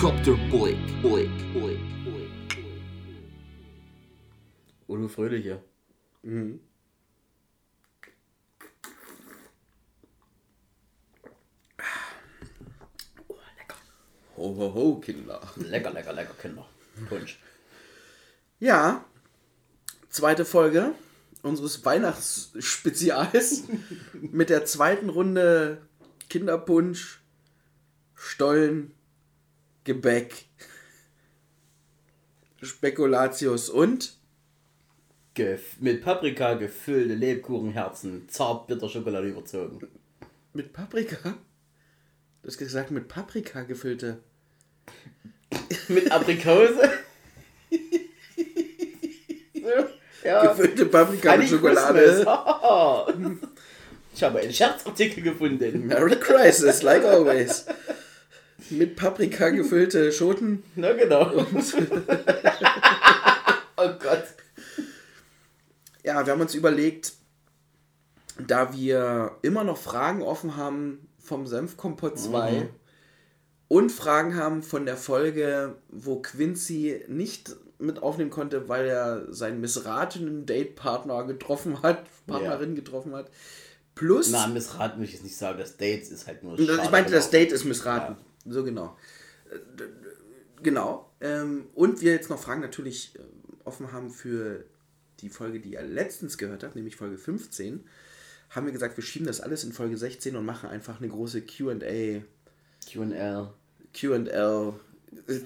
Helikopter Blick, Blick, Blick, Blick. Udo Fröhliche. Ho, ho, ho, Kinder. Lecker, lecker, lecker, Kinder. Punsch. Ja, zweite Folge unseres Weihnachtsspezials mit der zweiten Runde Kinderpunsch, Stollen, Gebäck, Spekulatius und Gef mit Paprika gefüllte Lebkuchenherzen, zart bitter Schokolade überzogen. mit Paprika. Du hast gesagt, mit Paprika gefüllte. Mit Aprikose. ja. Gefüllte Paprika mit Schokolade. Ich habe einen Scherzartikel gefunden. Merry Crisis, like always. Mit Paprika gefüllte Schoten. Na genau. oh Gott. Ja, wir haben uns überlegt, da wir immer noch Fragen offen haben vom Senfkompott 2 und Fragen haben von der Folge, wo Quincy nicht mit aufnehmen konnte, weil er seinen missratenen Datepartner getroffen hat, Partnerin getroffen hat. Plus, Na, missraten will ich jetzt nicht sagen. Das Dates ist halt nur ich meinte, das. Date ist missraten. So genau. Äh, Genau. Ähm, und wir jetzt noch Fragen natürlich äh, offen haben für die Folge, die ihr letztens gehört habt, nämlich Folge 15, haben wir gesagt, wir schieben das alles in Folge 16 und machen einfach eine große Q&A, Q&L. Q&L.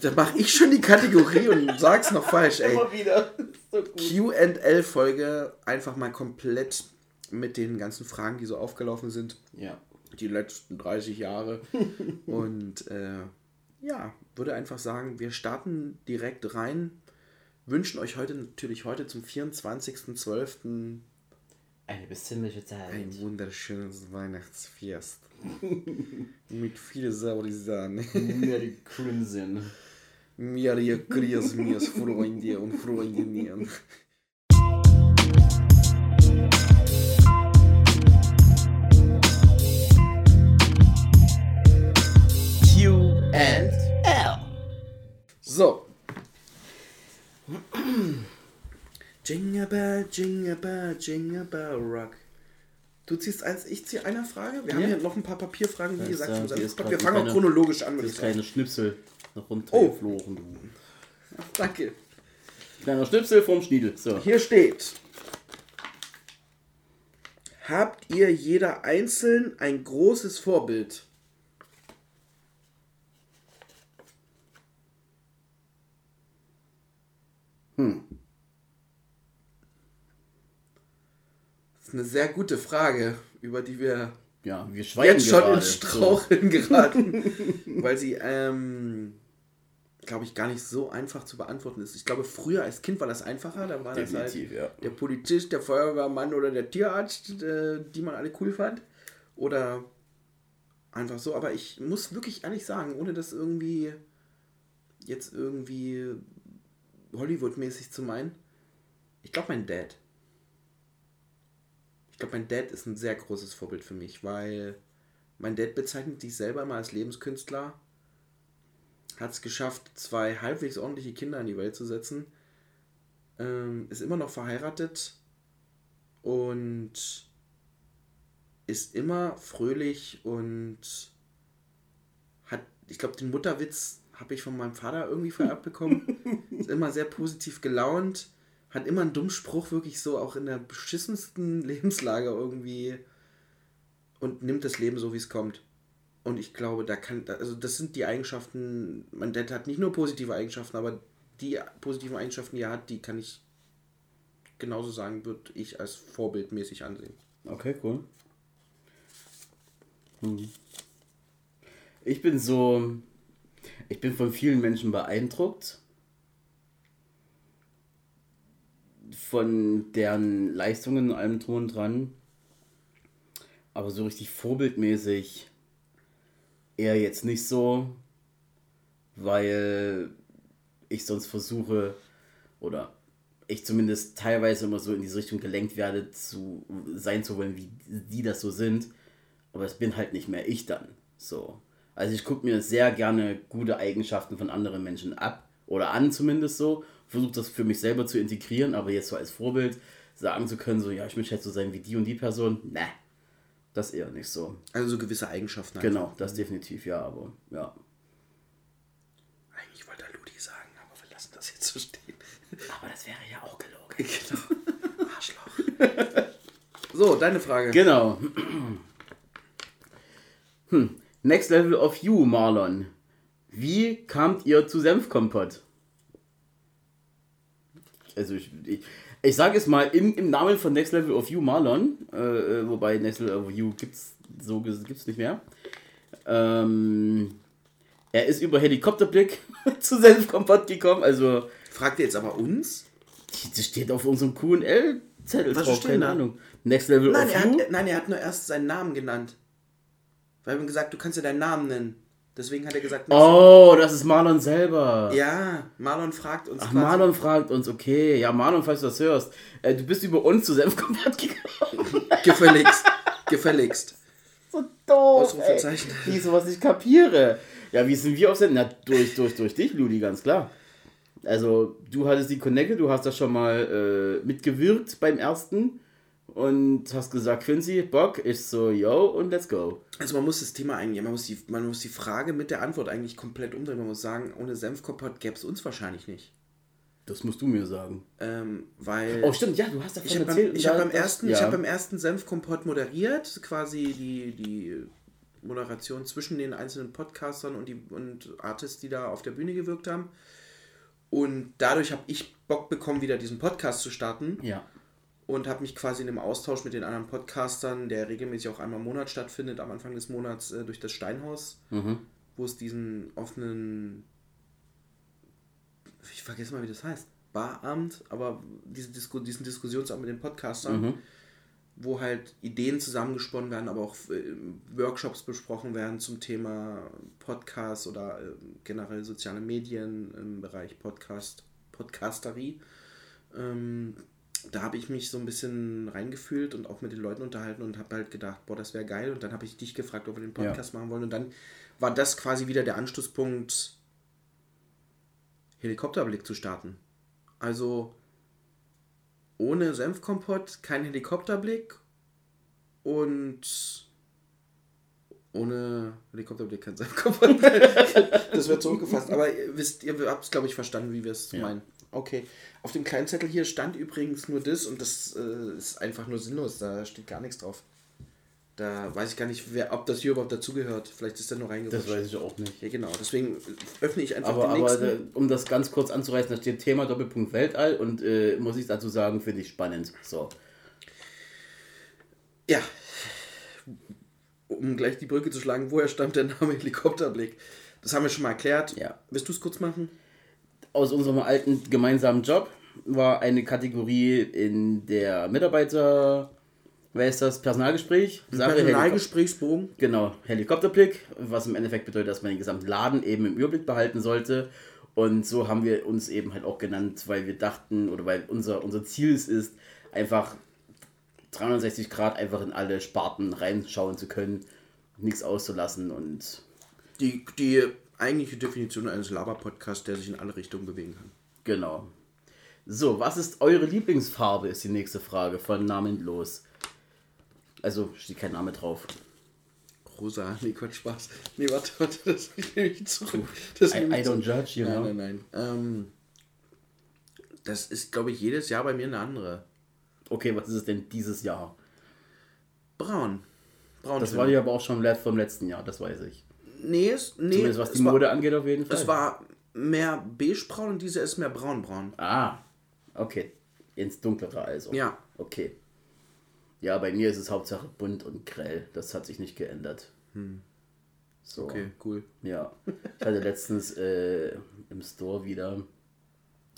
Da mache ich schon die Kategorie und sag's noch falsch, ey. Immer wieder. So. Q&L-Folge einfach mal komplett mit den ganzen Fragen, die so aufgelaufen sind Ja. Die letzten 30 Jahre. Und äh, ja, würde einfach sagen, wir starten direkt rein. Wünschen euch heute natürlich heute zum 24.12. Eine besinnliche Zeit. ein wunderschönes Weihnachtsfest. Mit viel Saurisane. Merry Crimson. Merry Christmas, Freunde und Freundinnen. And L. So. Jingle Bell, Jingle Bell, Jingle Bell Rock. Du ziehst eins, ich ziehe eine Frage. Wir haben Ja. hier noch ein paar Papierfragen, wie gesagt. Wir fangen auch chronologisch an, Das kleine Schnipsel nach Oh. runtergeflogen, du. Danke. Kleiner Schnipsel vom Schniedel. So. Hier steht. Habt ihr jeder einzeln ein großes Vorbild? Das ist eine sehr gute Frage, über die wir Ja, wir schweigen jetzt schon gerade. ins Straucheln geraten, weil sie, ähm, glaube ich, gar nicht so einfach zu beantworten ist. Ich glaube, früher als Kind war das einfacher. Da war Definitiv, das ja. halt der Polizist, der Feuerwehrmann oder der Tierarzt, äh, die man alle cool fand. Oder einfach so. Aber ich muss wirklich ehrlich sagen, ohne das irgendwie jetzt irgendwie Hollywood-mäßig zu meinen, ich glaube, mein Dad. Ich glaube, mein Dad ist ein sehr großes Vorbild für mich, weil mein Dad bezeichnet sich selber mal als Lebenskünstler, hat es geschafft, zwei halbwegs ordentliche Kinder in die Welt zu setzen, ähm, ist immer noch verheiratet und ist immer fröhlich und hat, ich glaube, den Mutterwitz habe ich von meinem Vater irgendwie vererbt bekommen. ist immer sehr positiv gelaunt, hat immer einen dummen Spruch, wirklich so auch in der beschissensten Lebenslage irgendwie und nimmt das Leben so, wie es kommt. Und ich glaube, da kann, also das sind die Eigenschaften, mein Dad hat nicht nur positive Eigenschaften, aber die positiven Eigenschaften, die er hat, die kann ich genauso sagen, würde ich als vorbildmäßig ansehen. Okay, cool. Hm. Ich bin so. Ich bin von vielen Menschen beeindruckt. Von deren Leistungen und allem und dran. Aber so richtig vorbildmäßig eher jetzt nicht so, weil ich sonst versuche oder ich zumindest teilweise immer so in diese Richtung gelenkt werde, zu sein zu wollen, wie die das so sind. Aber es bin halt nicht mehr ich dann. So. Also ich gucke mir sehr gerne gute Eigenschaften von anderen Menschen ab oder an zumindest so. Versuche das für mich selber zu integrieren, aber jetzt so als Vorbild sagen zu können, so ja, ich möchte halt so sein wie die und die Person, ne, das eher nicht so. Also so gewisse Eigenschaften. Genau, das definitiv, ja, aber ja. Eigentlich wollte er Ludi sagen, aber wir lassen das jetzt so stehen. Aber das wäre ja auch gelogen. Genau. Arschloch. so, deine Frage. Genau. Hm. Next Level of You, Marlon. Wie kamt ihr zu Senfkompott? Also ich, ich, ich sage es mal im, im Namen von Next Level of You, Marlon, äh, äh, wobei Next Level of You gibt's so gibt's nicht mehr. Ähm, er ist über Helikopterblick zu Senfkompott gekommen, also Fragt ihr jetzt aber uns? das steht auf unserem Q&L-Zettel drauf, keine da? Ahnung. Next Level Nein of You? hat, nein, er hat nur erst seinen Namen genannt. Weil wir haben gesagt, du kannst ja deinen Namen nennen. Deswegen hat er gesagt, Oh, das ist Marlon selber. ja, Marlon fragt uns Ach, Marlon fragt uns, okay. Ja, Marlon, falls du das hörst. Äh, du bist über uns zu Senfkompott gekommen. Gefälligst. Gefälligst. so doof, ey. Ausrufezeichen. Wie ich sowas nicht kapiere. Ja, wie sind wir auf Sendung? Na, durch, durch, durch dich, Ludi, ganz klar. Also, du hattest die Connecte, du hast da schon mal äh, mitgewirkt beim ersten und hast gesagt, Quincy, Bock, ich so, yo, und let's go. Also man muss das Thema eigentlich, man muss, die, man muss die Frage mit der Antwort eigentlich komplett umdrehen. Man muss sagen, ohne Senfkompott gäbe es uns wahrscheinlich nicht. Das musst du mir sagen. Ähm, weil Oh, stimmt, ja, du hast davon ich habe beim, erzählt. ich und hab da- beim, ersten, ja. ich hab beim ersten Senfkompott moderiert, quasi die, die Moderation zwischen den einzelnen Podcastern und, die, und Artists, die da auf der Bühne gewirkt haben. Und dadurch habe ich Bock bekommen, wieder diesen Podcast zu starten. Ja. Und habe mich quasi in einem Austausch mit den anderen Podcastern, der regelmäßig auch einmal im Monat stattfindet, am Anfang des Monats äh, durch das Steinhaus, Mhm. wo es diesen offenen, ich vergesse mal, wie das heißt, Baramt, aber diese Disku diesen Diskussionsabend mit den Podcastern, Mhm. wo halt Ideen zusammengesponnen werden, aber auch äh, Workshops besprochen werden zum Thema Podcast oder äh, generell soziale Medien im Bereich Podcast, Podcasterie. Ähm, da habe ich mich so ein bisschen reingefühlt und auch mit den Leuten unterhalten und habe halt gedacht, boah, das wäre geil. Und dann habe ich dich gefragt, ob wir den Podcast machen wollen. Und dann war das quasi wieder der Anschlusspunkt, Helikopterblick zu starten. Also ohne Senfkompott kein Helikopterblick und ohne Helikopterblick kein Senfkompott. das wird zurückgefasst. Aber ihr wisst, ihr habt es, glaube ich, verstanden, wie wir es Ja. meinen. Okay. Auf dem kleinen Zettel hier stand übrigens nur das und das äh, ist einfach nur sinnlos. Da steht gar nichts drauf. Da weiß ich gar nicht, wer, ob das hier überhaupt dazugehört. Vielleicht ist der nur reingerutscht. Das weiß ich auch nicht. Ja, genau. Deswegen öffne ich einfach Aber, den aber nächsten. äh, um das ganz kurz anzureißen, da steht Thema Doppelpunkt Weltall und äh, muss ich dazu sagen, finde ich spannend. So. Ja. Um gleich die Brücke zu schlagen, woher stammt der Name Helikopterblick? Das haben wir schon mal erklärt. Ja. Willst du es kurz machen? Aus unserem alten gemeinsamen Job war eine Kategorie in der Mitarbeiter, wer ist das, Personalgespräch? Personalgesprächsbogen. Genau, Helikopterblick, was im Endeffekt bedeutet, dass man den gesamten Laden eben im Überblick behalten sollte. Und so haben wir uns eben halt auch genannt, weil wir dachten, oder weil unser, unser Ziel es ist, einfach 360 Grad einfach in alle Sparten reinschauen zu können, nichts auszulassen und Die, die eigentliche Definition eines Laber-Podcasts, der sich in alle Richtungen bewegen kann. genau. So, was ist eure Lieblingsfarbe, ist die nächste Frage von Namenlos. Also steht kein Name drauf. Rosa, nee, Quatsch, Spaß. Nee, warte, warte, das nehme ich zurück. Das I, I don't judge, you know. Nein, nein, nein. Ähm, das ist, glaube ich, jedes Jahr bei mir eine andere. Okay, was ist es denn dieses Jahr? Braun. Braun. Das war ja aber auch schon vom letzten Jahr, das weiß ich. Nee, es, nee Zumindest was die es war- Mode angeht, auf jeden Fall. Es war mehr beigebraun und diese ist mehr braunbraun. Ah, okay. Ins Dunklere also. Ja. Okay. Ja, bei mir ist es Hauptsache bunt und grell. Das hat sich nicht geändert. So. Hm. Okay, cool. Ja. Ich hatte letztens äh, im Store wieder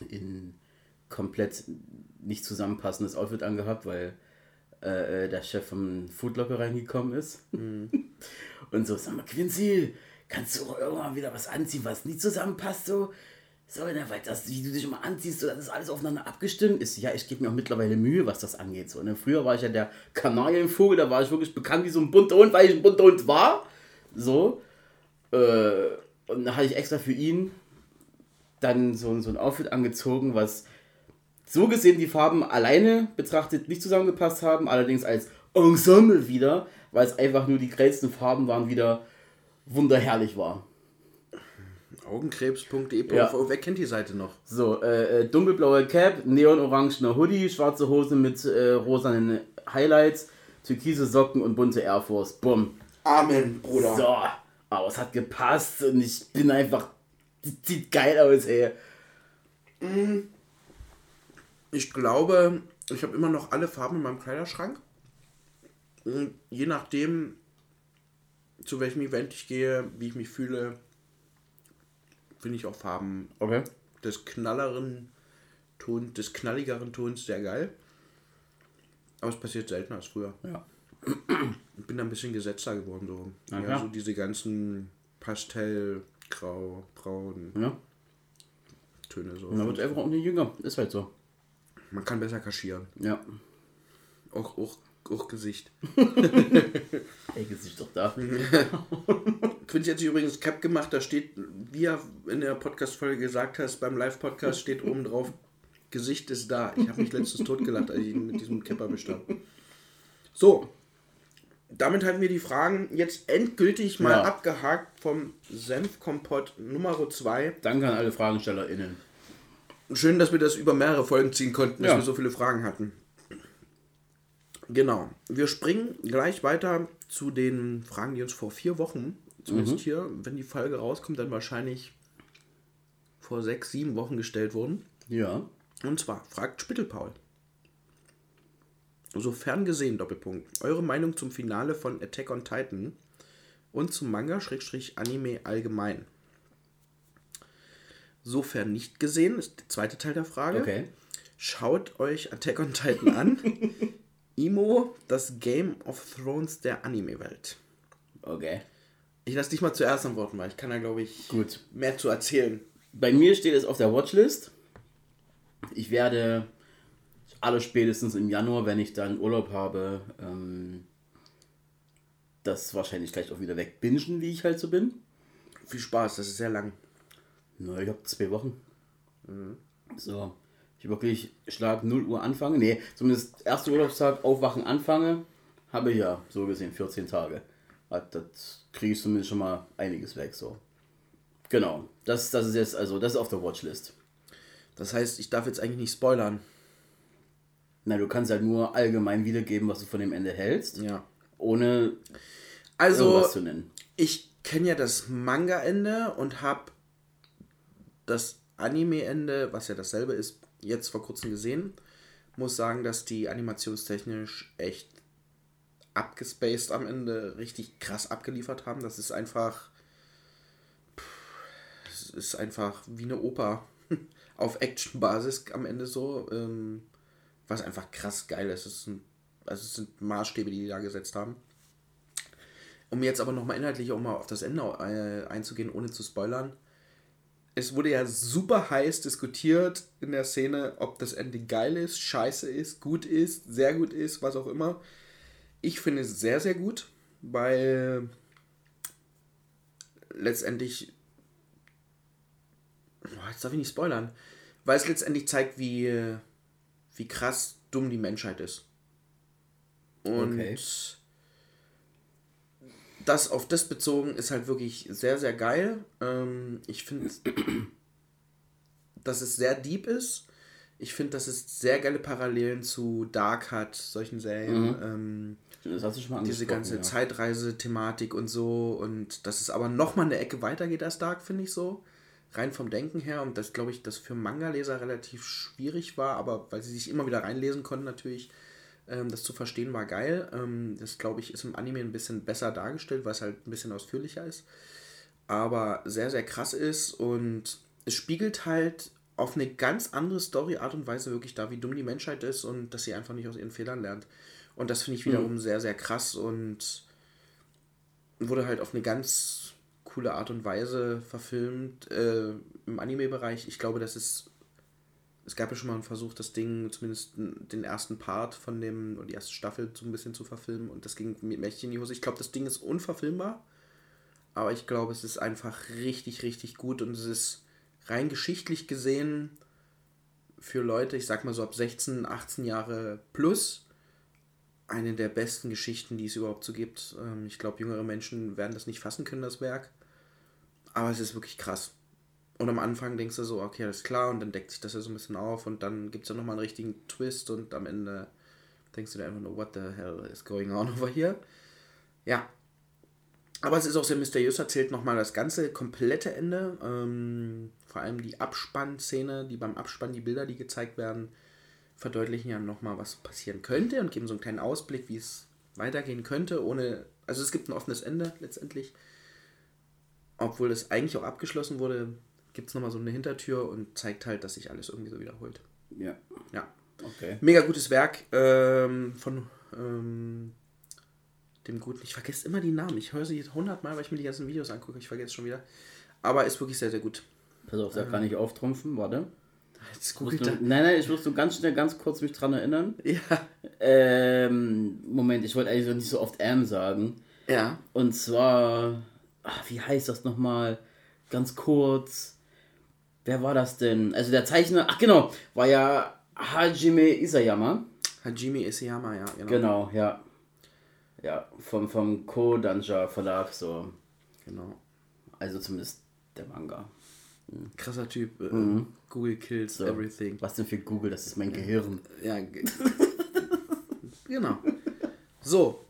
in komplett nicht zusammenpassendes Outfit angehabt, weil äh, äh, der Chef vom Foodlocker reingekommen ist. Und so, sag mal, Quincy, kannst du irgendwann wieder was anziehen, was nicht zusammenpasst, so? So, weil das, wie du dich immer anziehst, so, das ist alles aufeinander abgestimmt. Ist ja, ich gebe mir auch mittlerweile Mühe, was das angeht. So, ne? Früher war ich ja der Kanarienvogel, da war ich wirklich bekannt wie so ein bunter Hund, weil ich ein bunter Hund war. So. Äh, und dann hatte ich extra für ihn dann so, so ein Outfit angezogen, was so gesehen die Farben alleine betrachtet nicht zusammengepasst haben, allerdings als Ensemble wieder, weil es einfach nur die grellsten Farben waren, wieder wunderherrlich war. Augenkrebs.de. Ja. Wer kennt die Seite noch? So, äh, äh, dunkelblaue Cap, neonorangener Hoodie, schwarze Hose mit äh, rosanen Highlights, türkise Socken und bunte Air Force. Bumm. Amen, Bruder. So, aber es hat gepasst und ich bin einfach. Sieht geil aus, ey. Ich glaube, ich habe immer noch alle Farben in meinem Kleiderschrank. Und je nachdem, zu welchem Event ich gehe, wie ich mich fühle, finde ich auch Farben Okay. des knalleren Tons, des knalligeren Tons sehr geil. Aber es passiert seltener als früher. Ja. Ich bin da ein bisschen gesetzter geworden. So. Na Ja, so diese ganzen Pastell, Grau, Braun Ja. Töne. So. Dann wird einfach auch nicht jünger. Ist halt so. Man kann besser kaschieren. Ja. Auch, auch, auch Gesicht. Ey, Gesicht doch da. Quincy hat sich übrigens Cap gemacht, da steht, wie er in der Podcast-Folge gesagt hast, beim Live-Podcast steht oben drauf, Gesicht ist da. Ich habe mich letztens totgelacht, als ich ihn mit diesem Cap erwischt habe. So, damit haben wir die Fragen jetzt endgültig mal Ja. abgehakt vom Senfkompott Nummer 2. Danke an alle FragenstellerInnen. Schön, dass wir das über mehrere Folgen ziehen konnten, dass Ja. wir so viele Fragen hatten. Genau. Wir springen gleich weiter zu den Fragen, die uns vor vier Wochen, zumindest hier, wenn die Folge rauskommt, dann wahrscheinlich vor sechs, sieben Wochen gestellt wurden. Ja. Und zwar fragt Spittelpaul. Sofern gesehen, Doppelpunkt. Eure Meinung zum Finale von Attack on Titan und zum Manga-Anime allgemein. Sofern nicht gesehen, ist der zweite Teil der Frage. Okay. Schaut euch Attack on Titan an. Imo, das Game of Thrones der Anime-Welt. Okay. Ich lasse dich mal zuerst antworten, weil ich kann da, glaube ich, Gut. mehr zu erzählen. Bei mir steht es auf der Watchlist. Ich werde alle spätestens im Januar, wenn ich dann Urlaub habe, ähm, das wahrscheinlich gleich auch wieder wegbingen, wie ich halt so bin. Viel Spaß, das ist sehr lang. Na, ich habe zwei Wochen. So. Ich wirklich Schlag 0 Uhr anfange. Nee, zumindest erster Urlaubstag, Aufwachen anfange, habe ich ja so gesehen 14 Tage. Hat- Das kriege ich zumindest schon mal einiges weg. So. Genau. Das, das ist jetzt, also, das ist auf der Watchlist. Das heißt, ich darf jetzt eigentlich nicht spoilern. Na, du kannst halt nur allgemein wiedergeben, was du von dem Ende hältst, Ja. ohne Also, irgendwas zu nennen. ich kenne ja das Manga-Ende und habe das Anime-Ende, was ja dasselbe ist, jetzt vor kurzem gesehen. Muss sagen, dass die animationstechnisch echt abgespaced am Ende richtig krass abgeliefert haben. Das ist einfach. Es ist einfach wie eine Oper auf Action-Basis am Ende so. Ähm, was einfach krass geil ist. Es sind, also es sind Maßstäbe, die die da gesetzt haben. Um jetzt aber nochmal inhaltlich auch mal auf das Ende äh, einzugehen, ohne zu spoilern. Es wurde ja super heiß diskutiert in der Szene, ob das Ende geil ist, scheiße ist, gut ist, sehr gut ist, was auch immer. Ich finde es sehr, sehr gut, weil letztendlich. Jetzt darf ich nicht spoilern. Weil es letztendlich zeigt, wie, wie krass dumm die Menschheit ist. Und Okay. Das auf das bezogen ist halt wirklich sehr, sehr geil. Ähm, ich finde, dass es sehr deep ist. Ich finde, dass es sehr geile Parallelen zu Dark hat, solchen Serien. Ähm, Das hast du schon mal diese ganze ja. Zeitreise-Thematik und so. Und dass es aber nochmal eine Ecke weitergeht als Dark, finde ich so. Rein vom Denken her. Und das, glaube ich, das für Manga-Leser relativ schwierig war, aber weil sie sich immer wieder reinlesen konnten, natürlich. Ähm, das zu verstehen war geil. Ähm, das, glaube ich, ist im Anime ein bisschen besser dargestellt, weil es halt ein bisschen ausführlicher ist. Aber sehr, sehr krass ist. Und es spiegelt halt auf eine ganz andere Story-Art und Weise wirklich da, wie dumm die Menschheit ist und dass sie einfach nicht aus ihren Fehlern lernt. Und das finde ich wiederum sehr, sehr krass und wurde halt auf eine ganz coole Art und Weise verfilmt äh, im Anime-Bereich. Ich glaube, das ist. Es gab ja schon mal einen Versuch, das Ding, zumindest den ersten Part von dem, oder die erste Staffel so ein bisschen zu verfilmen und das ging mir mächtig in die Hose. Ich glaube, das Ding ist unverfilmbar, aber ich glaube, es ist einfach richtig, richtig gut und es ist rein geschichtlich gesehen für Leute, ich sag mal so ab 16, 18 Jahre plus, eine der besten Geschichten, die es überhaupt so gibt. Ähm, ich glaube, jüngere Menschen werden das nicht fassen können, das Werk. Aber es ist wirklich krass. Und am Anfang denkst du so, okay, alles klar, und dann deckt sich das ja so ein bisschen auf und dann gibt es ja nochmal einen richtigen Twist und am Ende denkst du dir einfach nur, what the hell is going on over here? Ja. Aber es ist auch sehr mysteriös erzählt, nochmal das ganze komplette Ende. Ähm, vor allem die Abspannszene, die beim Abspann, die Bilder, die gezeigt werden, verdeutlichen ja nochmal, was passieren könnte und geben so einen kleinen Ausblick, wie es weitergehen könnte, ohne. Also es gibt ein offenes Ende letztendlich. Obwohl es eigentlich auch abgeschlossen wurde, gibt es nochmal so eine Hintertür und zeigt halt, dass sich alles irgendwie so wiederholt. Ja. Ja. Okay. Mega gutes Werk ähm, von ähm, dem guten. Ich vergesse immer die Namen. Ich höre sie hundertmal, weil ich mir die ganzen Videos angucke. Ich vergesse schon wieder. Aber ist wirklich sehr, sehr gut. Pass auf, da kann ich auftrumpfen, warte. Jetzt googelt du, er. nein, nein, ich muss so ganz schnell, ganz kurz mich dran erinnern. Ja. Ähm, Moment, ich wollte eigentlich nicht so oft M sagen. Ja. Und zwar, ach, wie heißt das nochmal? Ganz kurz. Wer war das denn? Also der Zeichner, ach genau, war ja Hajime Isayama. Hajime Isayama, ja. Genau. Genau, ja. Ja, vom, vom Kodanja Verlag so. genau. Also zumindest der Manga. Krasser Typ. Äh, Google kills So. everything. Was denn für Google? Das ist mein Gehirn. Ja. ge- genau. So.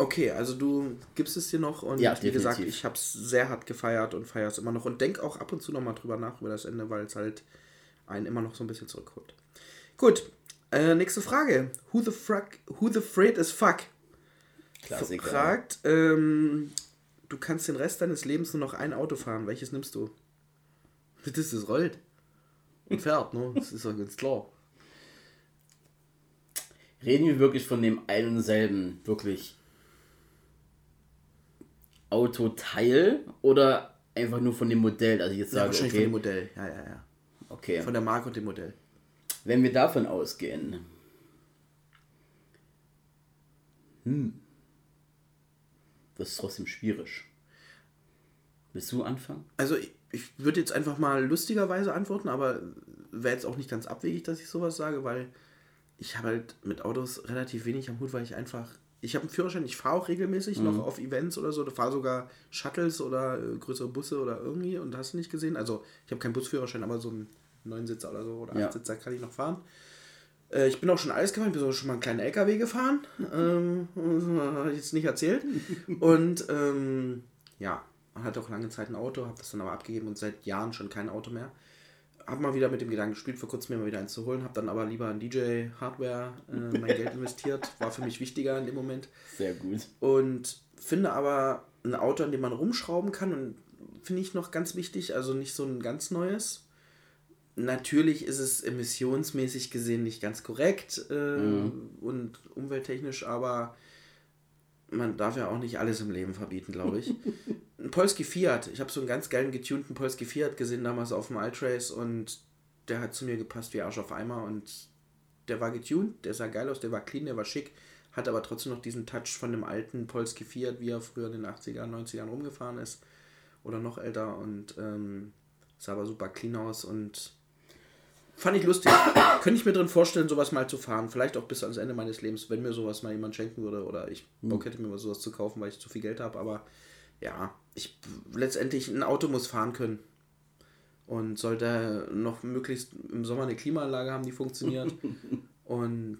Okay, also du gibst es dir noch und Ja, wie gesagt, definitiv. ich habe es sehr hart gefeiert und feiere es immer noch und denk auch ab und zu noch mal drüber nach über das Ende, weil es halt einen immer noch so ein bisschen zurückholt. Gut, äh, nächste Frage. Who the fuck, who the freight is fuck? Klassiker. Fragt, ähm, du kannst den Rest deines Lebens nur noch ein Auto fahren. Welches nimmst du? Das ist das rollt. Und fährt, ne? Das ist ja ganz klar. Reden wir wirklich von dem einen und selben, wirklich Autoteil oder einfach nur von dem Modell? Also ich jetzt Ja, sage, wahrscheinlich von okay, dem Modell. Ja, ja, ja. okay. Von der Marke und dem Modell. Wenn wir davon ausgehen, hm, das ist trotzdem schwierig. Willst du anfangen? Also ich, ich würde jetzt einfach mal lustigerweise antworten, aber wäre jetzt auch nicht ganz abwegig, dass ich sowas sage, weil ich habe halt mit Autos relativ wenig am Hut, weil ich einfach. Ich habe einen Führerschein, ich fahre auch regelmäßig noch auf Events oder so, fahre sogar Shuttles oder äh, größere Busse oder irgendwie und hast du nicht gesehen. Also ich habe keinen Busführerschein, aber so einen Neunsitzer oder so oder Ja. Achtsitzer kann ich noch fahren. Äh, ich bin auch schon alles gefahren, ich bin schon mal einen kleinen LKW gefahren. Ähm, habe ich jetzt nicht erzählt. Und ähm, ja, man hatte auch lange Zeit ein Auto, habe das dann aber abgegeben und seit Jahren schon kein Auto mehr. Habe mal wieder mit dem Gedanken gespielt, vor kurzem mir mal wieder eins zu holen, habe dann aber lieber in DJ-Hardware äh, mein Geld investiert. War für mich wichtiger in dem Moment. Sehr gut. Und finde aber ein Auto, an dem man rumschrauben kann und finde ich noch ganz wichtig, also nicht so ein ganz neues. Natürlich ist es emissionsmäßig gesehen nicht ganz korrekt äh, und umwelttechnisch, aber man darf ja auch nicht alles im Leben verbieten, glaube ich. ein Polski Fiat, ich habe so einen ganz geilen getunten Polski Fiat gesehen damals auf dem iTrace und der hat zu mir gepasst wie Arsch auf Eimer und der war getuned, der sah geil aus, der war clean, der war schick, hat aber trotzdem noch diesen Touch von dem alten Polski Fiat, wie er früher in den 80ern, 90ern rumgefahren ist oder noch älter und ähm, sah aber super clean aus und fand ich lustig. Könnte ich mir drin vorstellen, sowas mal zu fahren, vielleicht auch bis ans Ende meines Lebens, wenn mir sowas mal jemand schenken würde oder ich Bock hätte, mir mal sowas zu kaufen, weil ich zu viel Geld habe, aber ja, ich letztendlich ein Auto muss fahren können. Und sollte noch möglichst im Sommer eine Klimaanlage haben, die funktioniert. und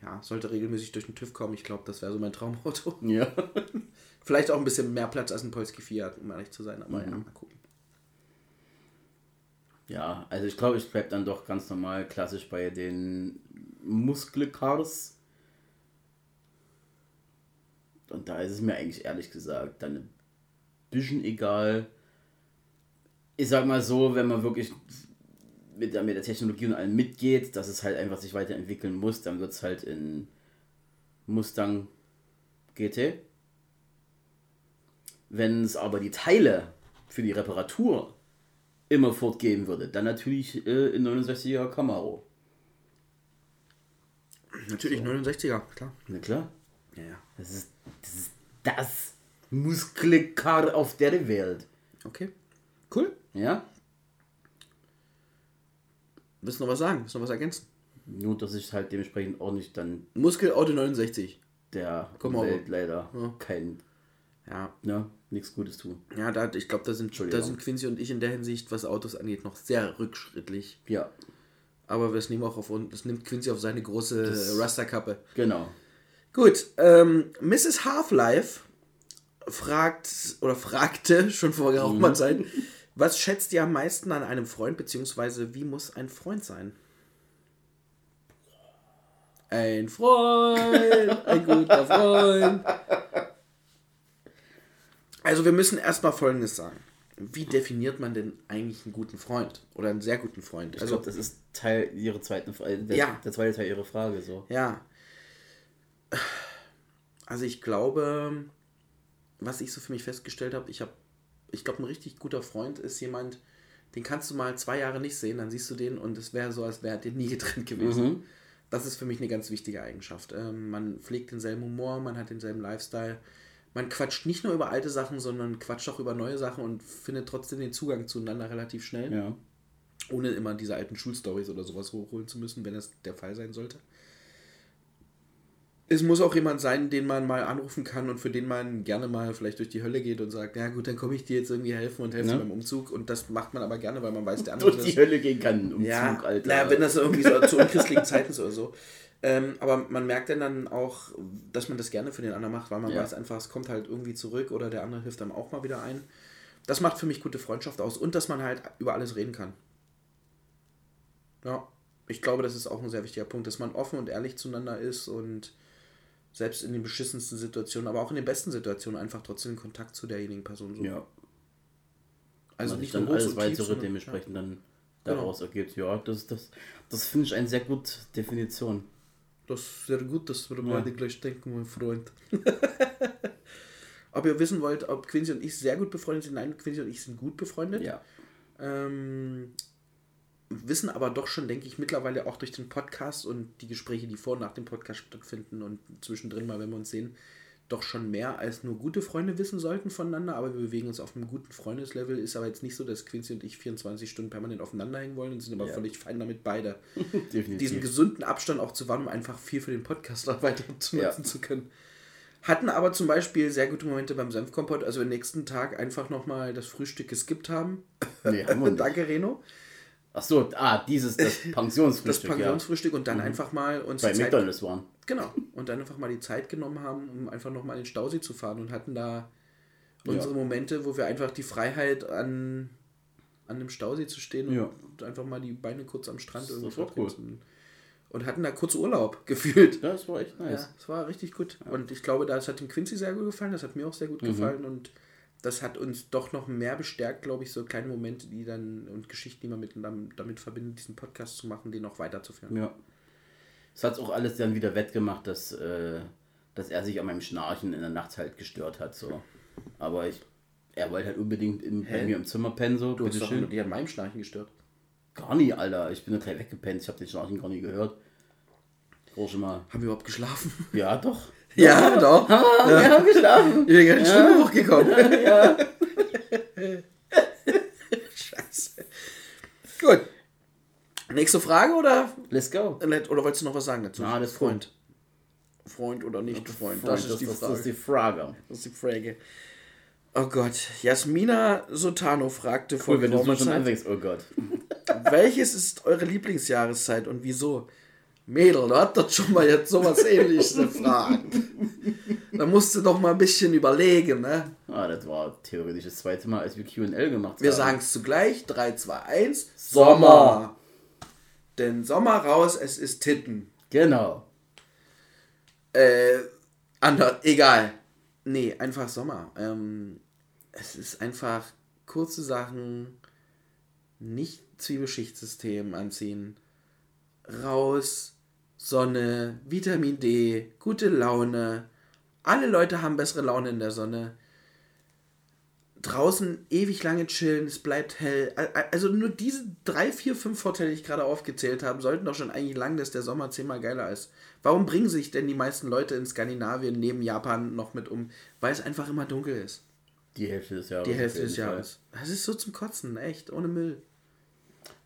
ja, sollte regelmäßig durch den TÜV kommen. Ich glaube, das wäre so mein Traumauto. Ja. Vielleicht auch ein bisschen mehr Platz als ein Polski Fiat, um ehrlich zu sein. Aber ja, mal gucken. Ja, also ich glaube, ich bleibe dann doch ganz normal klassisch bei den Muskelcars. Und da ist es mir eigentlich ehrlich gesagt dann ein bisschen egal. Ich sag mal so, wenn man wirklich mit der, mit der Technologie und allem mitgeht, dass es halt einfach sich weiterentwickeln muss, dann wird es halt in Mustang GT. Wenn es aber die Teile für die Reparatur immer fortgeben würde, dann natürlich äh, in 69er Camaro. Natürlich 69er, klar. Na klar. Ja, ja. Das ist das. Ist das. Muskelkar auf der Welt. Okay. Cool. Ja? Willst du noch was sagen? Willst du noch was ergänzen? Nur, dass ich halt dementsprechend auch nicht dann Muskelauto 69. der Komm Welt leider Ja. kein, Ja. ne, nichts Gutes tun. Ja, da, ich glaube, da sind, da sind Quincy und ich in der Hinsicht, was Autos angeht, noch sehr rückschrittlich. Ja, Aber das nehmen auch auf uns. Das nimmt Quincy auf seine große Rasterkappe. genau. Gut, ähm, Mrs. Half-Life fragt oder fragte schon vor geraumer Zeit, was schätzt ihr am meisten an einem Freund, beziehungsweise wie muss ein Freund sein? Ein Freund, ein guter Freund. Also wir müssen erstmal Folgendes sagen. Wie definiert man denn eigentlich einen guten Freund oder einen sehr guten Freund? Ich glaube, das ist Teil ihrer zweiten Frage. Der, Ja. der zweite Teil ihrer Frage so. Ja. Also ich glaube, was ich so für mich festgestellt habe, ich habe, ich glaube, ein richtig guter Freund ist jemand, den kannst du mal zwei Jahre nicht sehen, dann siehst du den und es wäre so, als wäre der nie getrennt gewesen. Mhm. Das ist für mich eine ganz wichtige Eigenschaft. Ähm, man pflegt denselben Humor, man hat denselben Lifestyle. Man quatscht nicht nur über alte Sachen, sondern quatscht auch über neue Sachen und findet trotzdem den Zugang zueinander relativ schnell Ja. ohne immer diese alten Schulstories oder sowas hochholen zu müssen, wenn das der Fall sein sollte. Es muss auch jemand sein, den man mal anrufen kann und für den man gerne mal vielleicht durch die Hölle geht und sagt, ja gut, dann komme ich dir jetzt irgendwie helfen und helfe Ja. beim Umzug. Und das macht man aber gerne, weil man weiß, der andere Durch die Hölle gehen kann im ja, Alter. naja, wenn das irgendwie so zu unchristlichen Zeiten ist oder so. Ähm, aber man merkt dann, dann auch, dass man das gerne für den anderen macht, weil man Ja. weiß einfach, es kommt halt irgendwie zurück oder der andere hilft einem auch mal wieder ein. Das macht für mich gute Freundschaft aus und dass man halt über alles reden kann. Ja, ich glaube, das ist auch ein sehr wichtiger Punkt, dass man offen und ehrlich zueinander ist und selbst in den beschissensten Situationen, aber auch in den besten Situationen einfach trotzdem Kontakt zu derjenigen Person so. ja. also Man nicht dann alles tief, weitere dementsprechend dann Genau. daraus ergibt. Ja, das, das, das finde ich eine sehr gute Definition. Das ist sehr gut, dass wir Ja. beide gleich denken, mein Freund. ob ihr wissen wollt, ob Quincy und ich sehr gut befreundet sind. Nein, Quincy und ich sind gut befreundet. Ja. Ähm, wissen aber doch schon, denke ich, mittlerweile auch durch den Podcast und die Gespräche, die vor und nach dem Podcast stattfinden und zwischendrin mal, wenn wir uns sehen, doch schon mehr als nur gute Freunde wissen sollten voneinander, aber wir bewegen uns auf einem guten Freundeslevel. Ist aber jetzt nicht so, dass Quincy und ich 24 Stunden permanent aufeinander hängen wollen und sind aber Ja. völlig fein damit beide diesen gesunden Abstand auch zu wahren, um einfach viel für den Podcast weiter zu Ja. nutzen zu können. Hatten aber zum Beispiel sehr gute Momente beim Senfkompott, also am nächsten Tag einfach nochmal das Frühstück geskippt haben. Nee, haben. Danke, Reno. Ach so, ah, dieses, das Das Pensionsfrühstück, Pensionsfrühstück und dann einfach mal uns ja. Bei McDonalds waren. genau, und dann einfach mal die Zeit genommen haben, um einfach nochmal in den Stausee zu fahren und hatten da unsere Momente, wo wir einfach die Freiheit an, an dem Stausee zu stehen und, Ja. und einfach mal die Beine kurz am Strand Das- irgendwie das cool. Und hatten da kurz Urlaub gefühlt. Ja, das war echt nice. Ja, es war richtig gut. Und ich glaube, das hat dem Quincy sehr gut gefallen, das hat mir auch sehr Mhm. gut gefallen und das hat uns doch noch mehr bestärkt, glaube ich, so kleine Momente, die dann und Geschichten, die man mit, damit verbindet, diesen Podcast zu machen, den auch weiterzuführen. Ja. Es hat auch alles dann wieder wettgemacht, dass, äh, dass er sich an meinem Schnarchen in der Nacht halt gestört hat. So. Aber ich, er wollte halt unbedingt in, bei mir im Zimmer pennen. So. Du hast doch die an meinem Schnarchen gestört. Gar nie, Alter. Ich bin da gleich weggepennt. Ich habe den Schnarchen gar nie gehört. Groß schon mal. Haben wir überhaupt geschlafen? Ja, doch. Ja, doch. Ah, wir haben geschlafen. Ich bin ganz schön hochgekommen. Ja. Scheiße. Gut. Nächste Frage oder, Let's go. oder wolltest du noch was sagen dazu? Na, das ist Freund. Freund oder nicht Freund? Das, ist die das, Frage. das ist die Frage. Das ist die Frage. Oh Gott. Jasmina Sotano fragte vor Cool, wenn du schon anfängst. Oh Gott. welches ist eure Lieblingsjahreszeit und wieso? Mädel, da hat doch schon mal jetzt sowas ähnliches gefragt. Da musst du doch mal ein bisschen überlegen, ne? Ah, das war theoretisch das zweite Mal, als wir QL gemacht Wir haben. sagen es zugleich. 3, 2, 1. Sommer. Denn Sommer raus, es ist Titten. Genau. Äh, ander, egal. Nee, einfach Sommer. Ähm, es ist einfach kurze Sachen, nicht Zwiebelschichtsystem anziehen. Raus, Sonne, Vitamin D, gute Laune. Alle Leute haben bessere Laune in der Sonne. draußen ewig lange chillen, es bleibt hell. Al- al- Also nur diese drei, vier, fünf Vorteile, die ich gerade aufgezählt habe, sollten doch schon eigentlich lang, dass der Sommer zehnmal geiler ist. Warum bringen sich denn die meisten Leute in Skandinavien neben Japan noch mit um? Weil es einfach immer dunkel ist. Die Hälfte des Jahres. Die Hälfte des. Jahres. Das ist so zum Kotzen, echt, ohne Müll.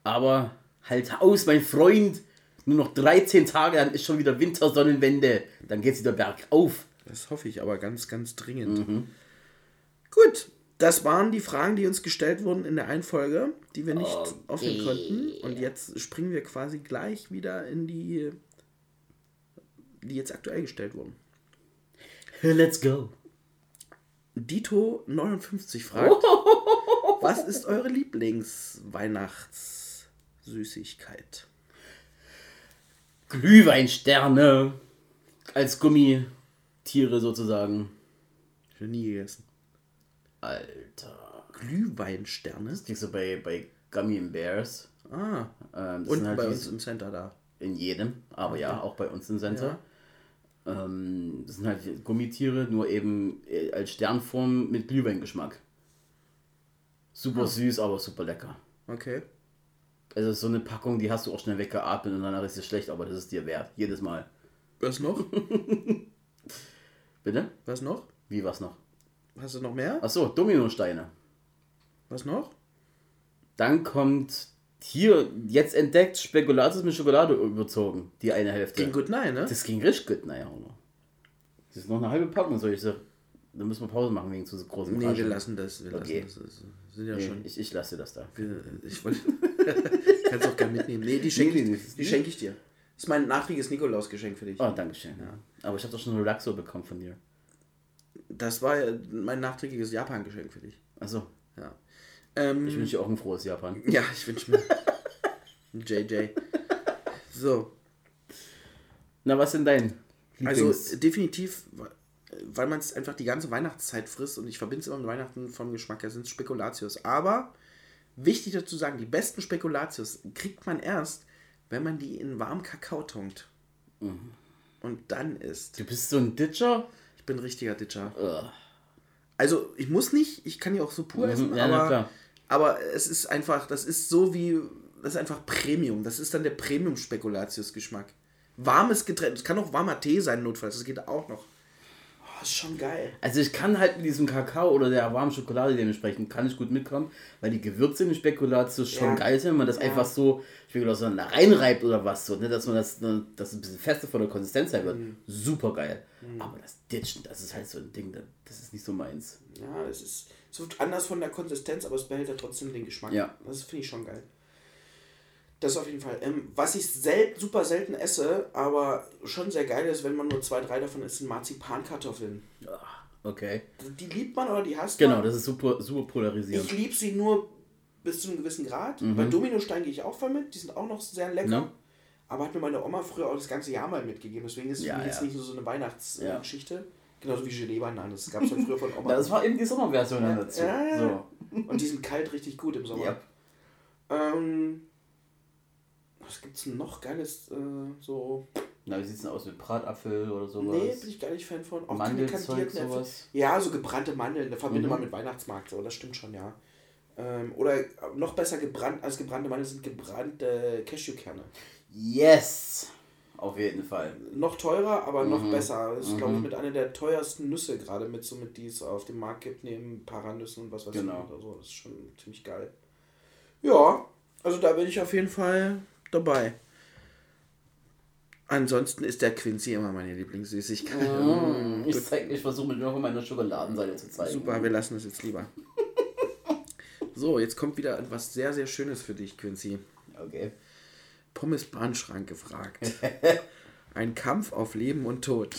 Aber halt aus, mein Freund. Nur noch 13 Tage, dann ist schon wieder Wintersonnenwende. Dann geht's wieder bergauf. Das hoffe ich aber ganz, ganz dringend. Gut, das waren die Fragen, die uns gestellt wurden in der einen Folge, die wir nicht aufnehmen konnten. Und jetzt springen wir quasi gleich wieder in die, die jetzt aktuell gestellt wurden. Let's go. Dito59 fragt, was ist eure Lieblingsweihnachtssüßigkeit? Glühweinsterne. Als Gummitiere sozusagen. Ich habe nie gegessen. Alter. Glühweinsterne? Das kriegst du bei, bei Gummy and Bears. Ah, Ähm, das und sind halt bei uns im Center da. In jedem, aber ja, auch bei uns im Center. Ähm, das sind halt Gummitiere, nur eben äh, als Sternform mit Glühweingeschmack. Super süß, aber super lecker. Okay. Also es ist so eine Packung, die hast du auch schnell weggeatmet und danach ist es schlecht, aber das ist dir wert. Jedes Mal. Was noch? Bitte? Was noch? Wie was noch? Hast du noch mehr? Achso, Dominosteine. Was noch? Dann kommt hier jetzt entdeckt Spekulatius mit Schokolade überzogen. Die eine Hälfte. Ging gut nein, ne? Das ging richtig gut, auch noch. Das ist noch eine halbe Packung, soll ich sagen. Dann müssen wir Pause machen wegen zu so großen Nee, wir Überraschungen. lassen das. Wir Okay. lassen das. das sind ja Nee, schon. ich, ich lasse das da. Wir, ich wollte. Kannst auch gerne mitnehmen. Nee, die schenke Nee, nee, schenke ich dir. Das ist mein nachriges Nikolausgeschenk für dich. Oh, danke schön. Aber ich habe doch schon einen Relaxo bekommen von dir. Das war ja mein nachträgliches Japan-Geschenk für dich. Achso, Ja. Ähm, ich wünsche dir auch ein frohes Japan. ja, ich wünsche mir. ein JJ. So. Na, was denn dein Also Lieblings- definitiv, weil man es einfach die ganze Weihnachtszeit frisst und ich verbinde es immer mit Weihnachten vom Geschmack her, sind Spekulatius. Aber wichtig dazu sagen, die besten Spekulatius kriegt man erst, wenn man die in warmen Kakao tunkt. Und dann isst. Du bist so ein Ditcher? Ich bin ein richtiger Ditcher. Ugh. Also ich muss nicht, ich kann die auch so pur essen, Mhm, ja, na aber, aber es ist einfach, das ist so wie, das ist einfach Premium. Das ist dann der Premium-Spekulatius-Geschmack. Warmes Getränk, es kann auch warmer Tee sein, notfalls, das geht auch noch. Oh, ist schon geil. Also ich kann halt mit diesem Kakao oder der warmen Schokolade dementsprechend kann ich gut mitkommen, weil die Gewürze in Spekulatius schon Ja. geil sind, wenn man das einfach so Spekulatius da reinreibt oder was so, ne, dass man das, ne, dass ein bisschen fester von der Konsistenz her wird. Mhm. Super geil. Aber das Ditchen, das ist halt so ein Ding, das ist nicht so meins. Ja, es ist, es wird anders von der Konsistenz, aber es behält ja trotzdem den Geschmack. Ja. Das finde ich schon geil. Das auf jeden Fall. Ähm, was ich selten, super selten esse, aber schon sehr geil ist, wenn man nur zwei, drei davon isst, sind Marzipankartoffeln. Okay. Die liebt man oder die hasst Genau, man. das ist super, super polarisierend. Ich liebe sie nur bis zu einem gewissen Grad. Bei Dominostein gehe ich auch voll mit. Die sind auch noch sehr lecker. Mhm. Ne? Aber hat mir meine Oma früher auch das ganze Jahr mal mitgegeben. Deswegen ist es Ja, für mich jetzt ja. nicht nur so eine Ja. Weihnachtsgeschichte. Genauso wie Gelee-Bananen. Das gab es halt früher von Oma. Ja, das war eben die Sommerversion dazu. Ja, ja. So. Und die sind kalt richtig gut im Sommer. Yep. Ähm, was gibt's denn noch Geiles? Äh, so. Na, wie sieht's denn aus mit Bratapfel oder sowas? Nee, bin ich gar nicht Fan von. Auch Mandelzeug, sowas. Ja, so gebrannte Mandeln, da verbindet Mhm. man mit Weihnachtsmarkt, so, das stimmt schon, ja. Ähm, oder noch besser gebrannt als gebrannte Mandeln sind gebrannte Cashewkerne. Yes! Auf jeden Fall. Noch teurer, aber noch Mhm. besser. Das ist, glaube ich, mit einer der teuersten Nüsse gerade mit, so mit die es auf dem Markt gibt, neben Paranüssen und was weiß Genau. ich. Oder so. Das ist schon ziemlich geil. Ja, also da bin ich auf jeden Fall dabei. Ansonsten ist der Quincy immer meine Lieblingssüßigkeit. Mm, ich zeig, ich versuche mit noch meiner Schokoladenseite zu zeigen. Super, wir lassen das jetzt lieber. So, jetzt kommt wieder etwas sehr, sehr Schönes für dich, Quincy. Okay. Pommes Bahnschrank gefragt. Ein Kampf auf Leben und Tod.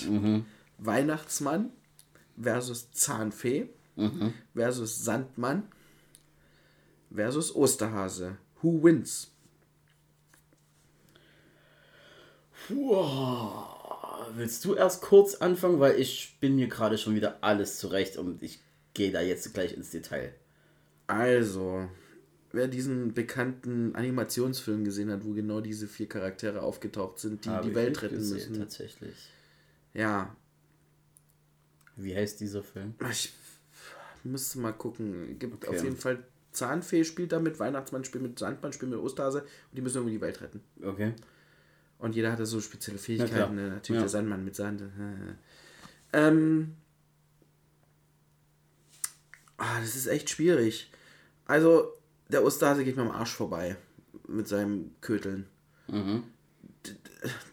Weihnachtsmann versus Zahnfee versus Sandmann versus Osterhase. Who wins? Puh. Willst du erst kurz anfangen, weil ich bin mir gerade schon wieder alles zurecht und ich gehe da jetzt gleich ins Detail. Also, wer diesen bekannten Animationsfilm gesehen hat, wo genau diese vier Charaktere aufgetaucht sind, die Habe die Welt retten gesehen, müssen. Tatsächlich. Ja, Wie heißt dieser Film? ich, müsste mal gucken. Gibt Okay. auf jeden Fall Zahnfee spielt damit, Weihnachtsmann spielt mit Sandmann, spielt mit Osterhase und die müssen irgendwie die Welt retten. Okay. Und jeder hatte so spezielle. Fähigkeiten. ne? Natürlich Ja. der Sandmann mit Sand. Ähm. Ah, das ist echt schwierig. Also, der Osterhase geht mir am Arsch vorbei. Mit seinem Köteln. Mhm.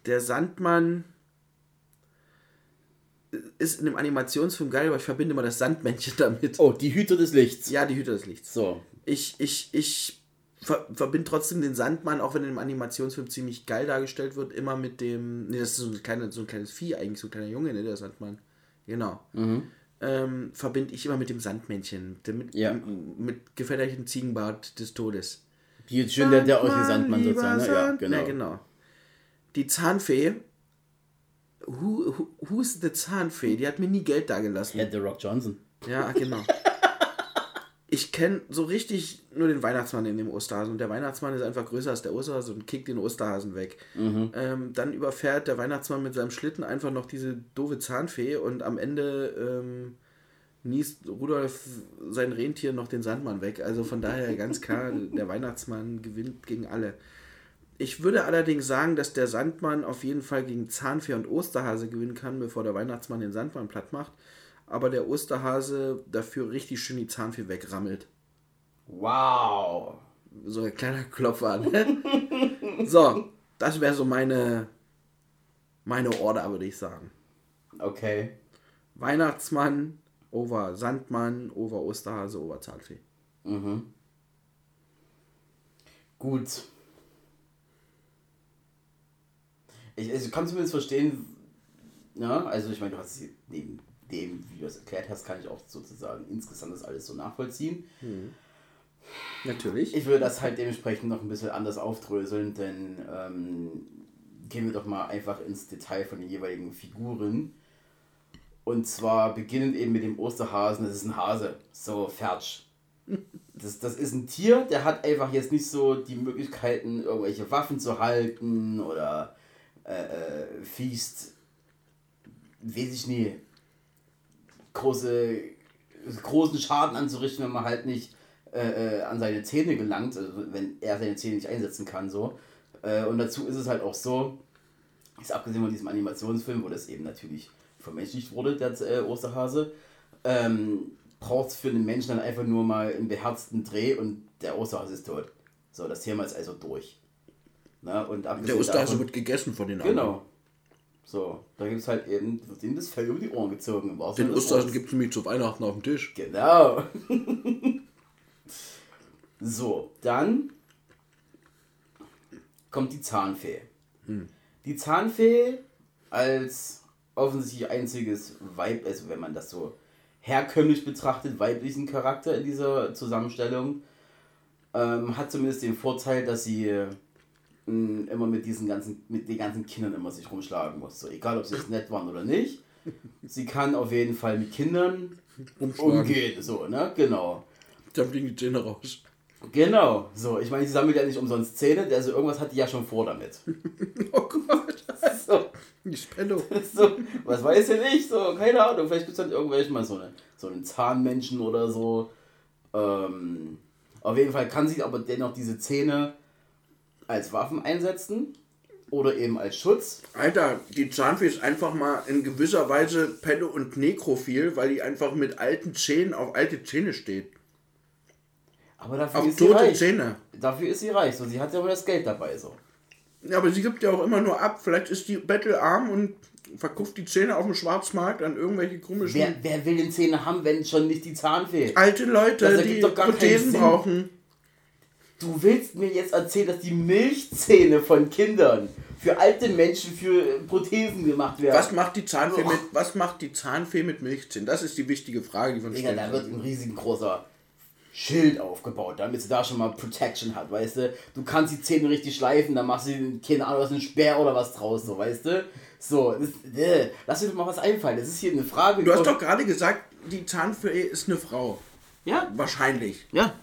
Der Sandmann ist in dem Animationsfilm geil, aber ich verbinde immer das Sandmännchen damit. Oh, die Hüter des Lichts. Ja, die Hüter des Lichts. So. Ich, ich, ich ver verbinde trotzdem den Sandmann, auch wenn er im Animationsfilm ziemlich geil dargestellt wird, immer mit dem. Nee, das ist so ein, kleine, so ein kleines Vieh, eigentlich so ein kleiner Junge, ne, der Sandmann. Genau. Ähm, verbinde ich immer mit dem Sandmännchen. Der mit, Ja. mit gefährlichem Ziegenbart des Todes. Wie schön der, der aussieht, Sandmann lieber sozusagen. Ne? Ja, genau. Ja, genau. Die Zahnfee. Who, who, who's the Zahnfee? Die hat mir nie Geld dagelassen. Ja, The Rock Johnson. Ja, genau. Ich kenne so richtig nur den Weihnachtsmann in dem Osterhasen. Und der Weihnachtsmann ist einfach größer als der Osterhase und kickt den Osterhasen weg. Ähm, dann überfährt der Weihnachtsmann mit seinem Schlitten einfach noch diese doofe Zahnfee und am Ende ähm, niest Rudolf sein Rentier noch den Sandmann weg. Also von daher ganz klar, der Weihnachtsmann gewinnt gegen alle. Ich würde allerdings sagen, dass der Sandmann auf jeden Fall gegen Zahnfee und Osterhase gewinnen kann, bevor der Weihnachtsmann den Sandmann platt macht. Aber der Osterhase dafür richtig schön die Zahnfee wegrammelt. Wow. So ein kleiner Klopfer. Ne? so, das wäre so meine, meine Order, würde ich sagen. Okay. Weihnachtsmann, over Sandmann, over Osterhase, over Zahnfee. Mhm. Gut. Ich, also ich kann zumindest verstehen, ja, also ich meine, du hast sie neben dem, wie du es erklärt hast, kann ich auch sozusagen insgesamt das alles so nachvollziehen. Natürlich. Ich würde das halt dementsprechend noch ein bisschen anders aufdröseln, denn ähm, gehen wir doch mal einfach ins Detail von den jeweiligen Figuren. Und zwar beginnend eben mit dem Osterhasen, das ist ein Hase. So, fertig. Das, das ist ein Tier, der hat einfach jetzt nicht so die Möglichkeiten, irgendwelche Waffen zu halten oder äh, äh, fiest, weiß ich nie, große, großen Schaden anzurichten, wenn man halt nicht äh, äh, an seine Zähne gelangt, also wenn er seine Zähne nicht einsetzen kann. so. Äh, und dazu ist es halt auch so, ist abgesehen von diesem Animationsfilm, wo das eben natürlich vermenschlicht wurde, der äh, Osterhase, ähm, braucht es für den Menschen dann einfach nur mal einen beherzten Dreh und der Osterhase ist tot. So, das Thema ist also durch. Na, und Der Osterhase davon- wird gegessen von den anderen. Genau. So, da gibt es halt eben, wird ihm das Fell über die Ohren gezogen. im Den Wortes. gibt es nämlich zu Weihnachten auf dem Tisch. Genau. so, dann kommt die Zahnfee. Die Zahnfee als offensichtlich einziges Weib, also wenn man das so herkömmlich betrachtet, weiblichen Charakter in dieser Zusammenstellung, ähm, hat zumindest den Vorteil, dass sie mh, immer mit diesen ganzen, mit den ganzen Kindern immer sich rumschlagen muss. So, egal ob sie jetzt nett waren oder nicht. Sie kann auf jeden Fall mit Kindern umgehen. So, ne? Genau. Dann fliegen die Zähne raus. Genau. So, ich meine, sie sammelt ja nicht umsonst Zähne, also irgendwas hat die ja schon vor damit. Oh Gott. So, Die Spello. so was weiß ich nicht, so, keine Ahnung, vielleicht gibt es dann irgendwelche mal so, eine, so einen Zahnmenschen oder so. Ähm, auf jeden Fall kann sie aber dennoch diese Zähne als Waffen einsetzen oder eben als Schutz. Alter, die Zahnfee ist einfach mal in gewisser Weise Pedo und Nekrophil, weil die einfach mit alten Zähnen auf alte Zähne steht. Aber dafür Auf ist sie tote reich. Zähne. Dafür ist sie reich. So, sie hat ja immer das Geld dabei. So. Ja, aber sie gibt ja auch immer nur ab. Vielleicht ist die bettelarm und verkauft die Zähne auf dem Schwarzmarkt an irgendwelche komischen Wer, wer will denn Zähne haben, wenn schon nicht die Zahnfee? alte Leute, ergibt die doch gar keinen Prothesen brauchen. Du willst mir jetzt erzählen, dass die Milchzähne von Kindern für alte Menschen für Prothesen gemacht werden? Was macht die Zahnfee Oh. mit was macht die Zahnfee mit Milchzähnen? Das ist die wichtige Frage, die von Digga, da wird ein riesengroßer Schild aufgebaut, damit sie da schon mal Protection hat, weißt du? Du kannst die Zähne richtig schleifen, dann machst du, keine Ahnung, was ein Speer oder was draus, so, weißt du? So, das, äh, lass doch mal was einfallen. Das ist hier eine Frage. Du hast doch gerade gesagt, die Zahnfee ist eine Frau. Ja, Wahrscheinlich. ja.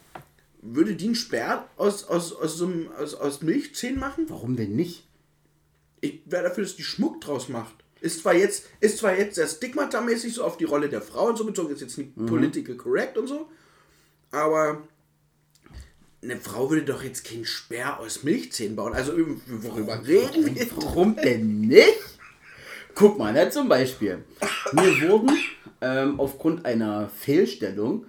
Würde die einen Sperr aus, aus, aus, so einem, aus, aus Milchzähnen machen? Warum denn nicht? Ich wäre dafür, dass die Schmuck draus macht. Ist zwar jetzt, ist zwar jetzt sehr stigmatamäßig so auf die Rolle der Frau und so bezogen, ist jetzt nicht Mhm. political correct und so, aber eine Frau würde doch jetzt keinen Speer aus Milchzähnen bauen. Also worüber reden wir? Warum denn nicht? Guck mal, ne, zum Beispiel. Mir wurden ähm, aufgrund einer Fehlstellung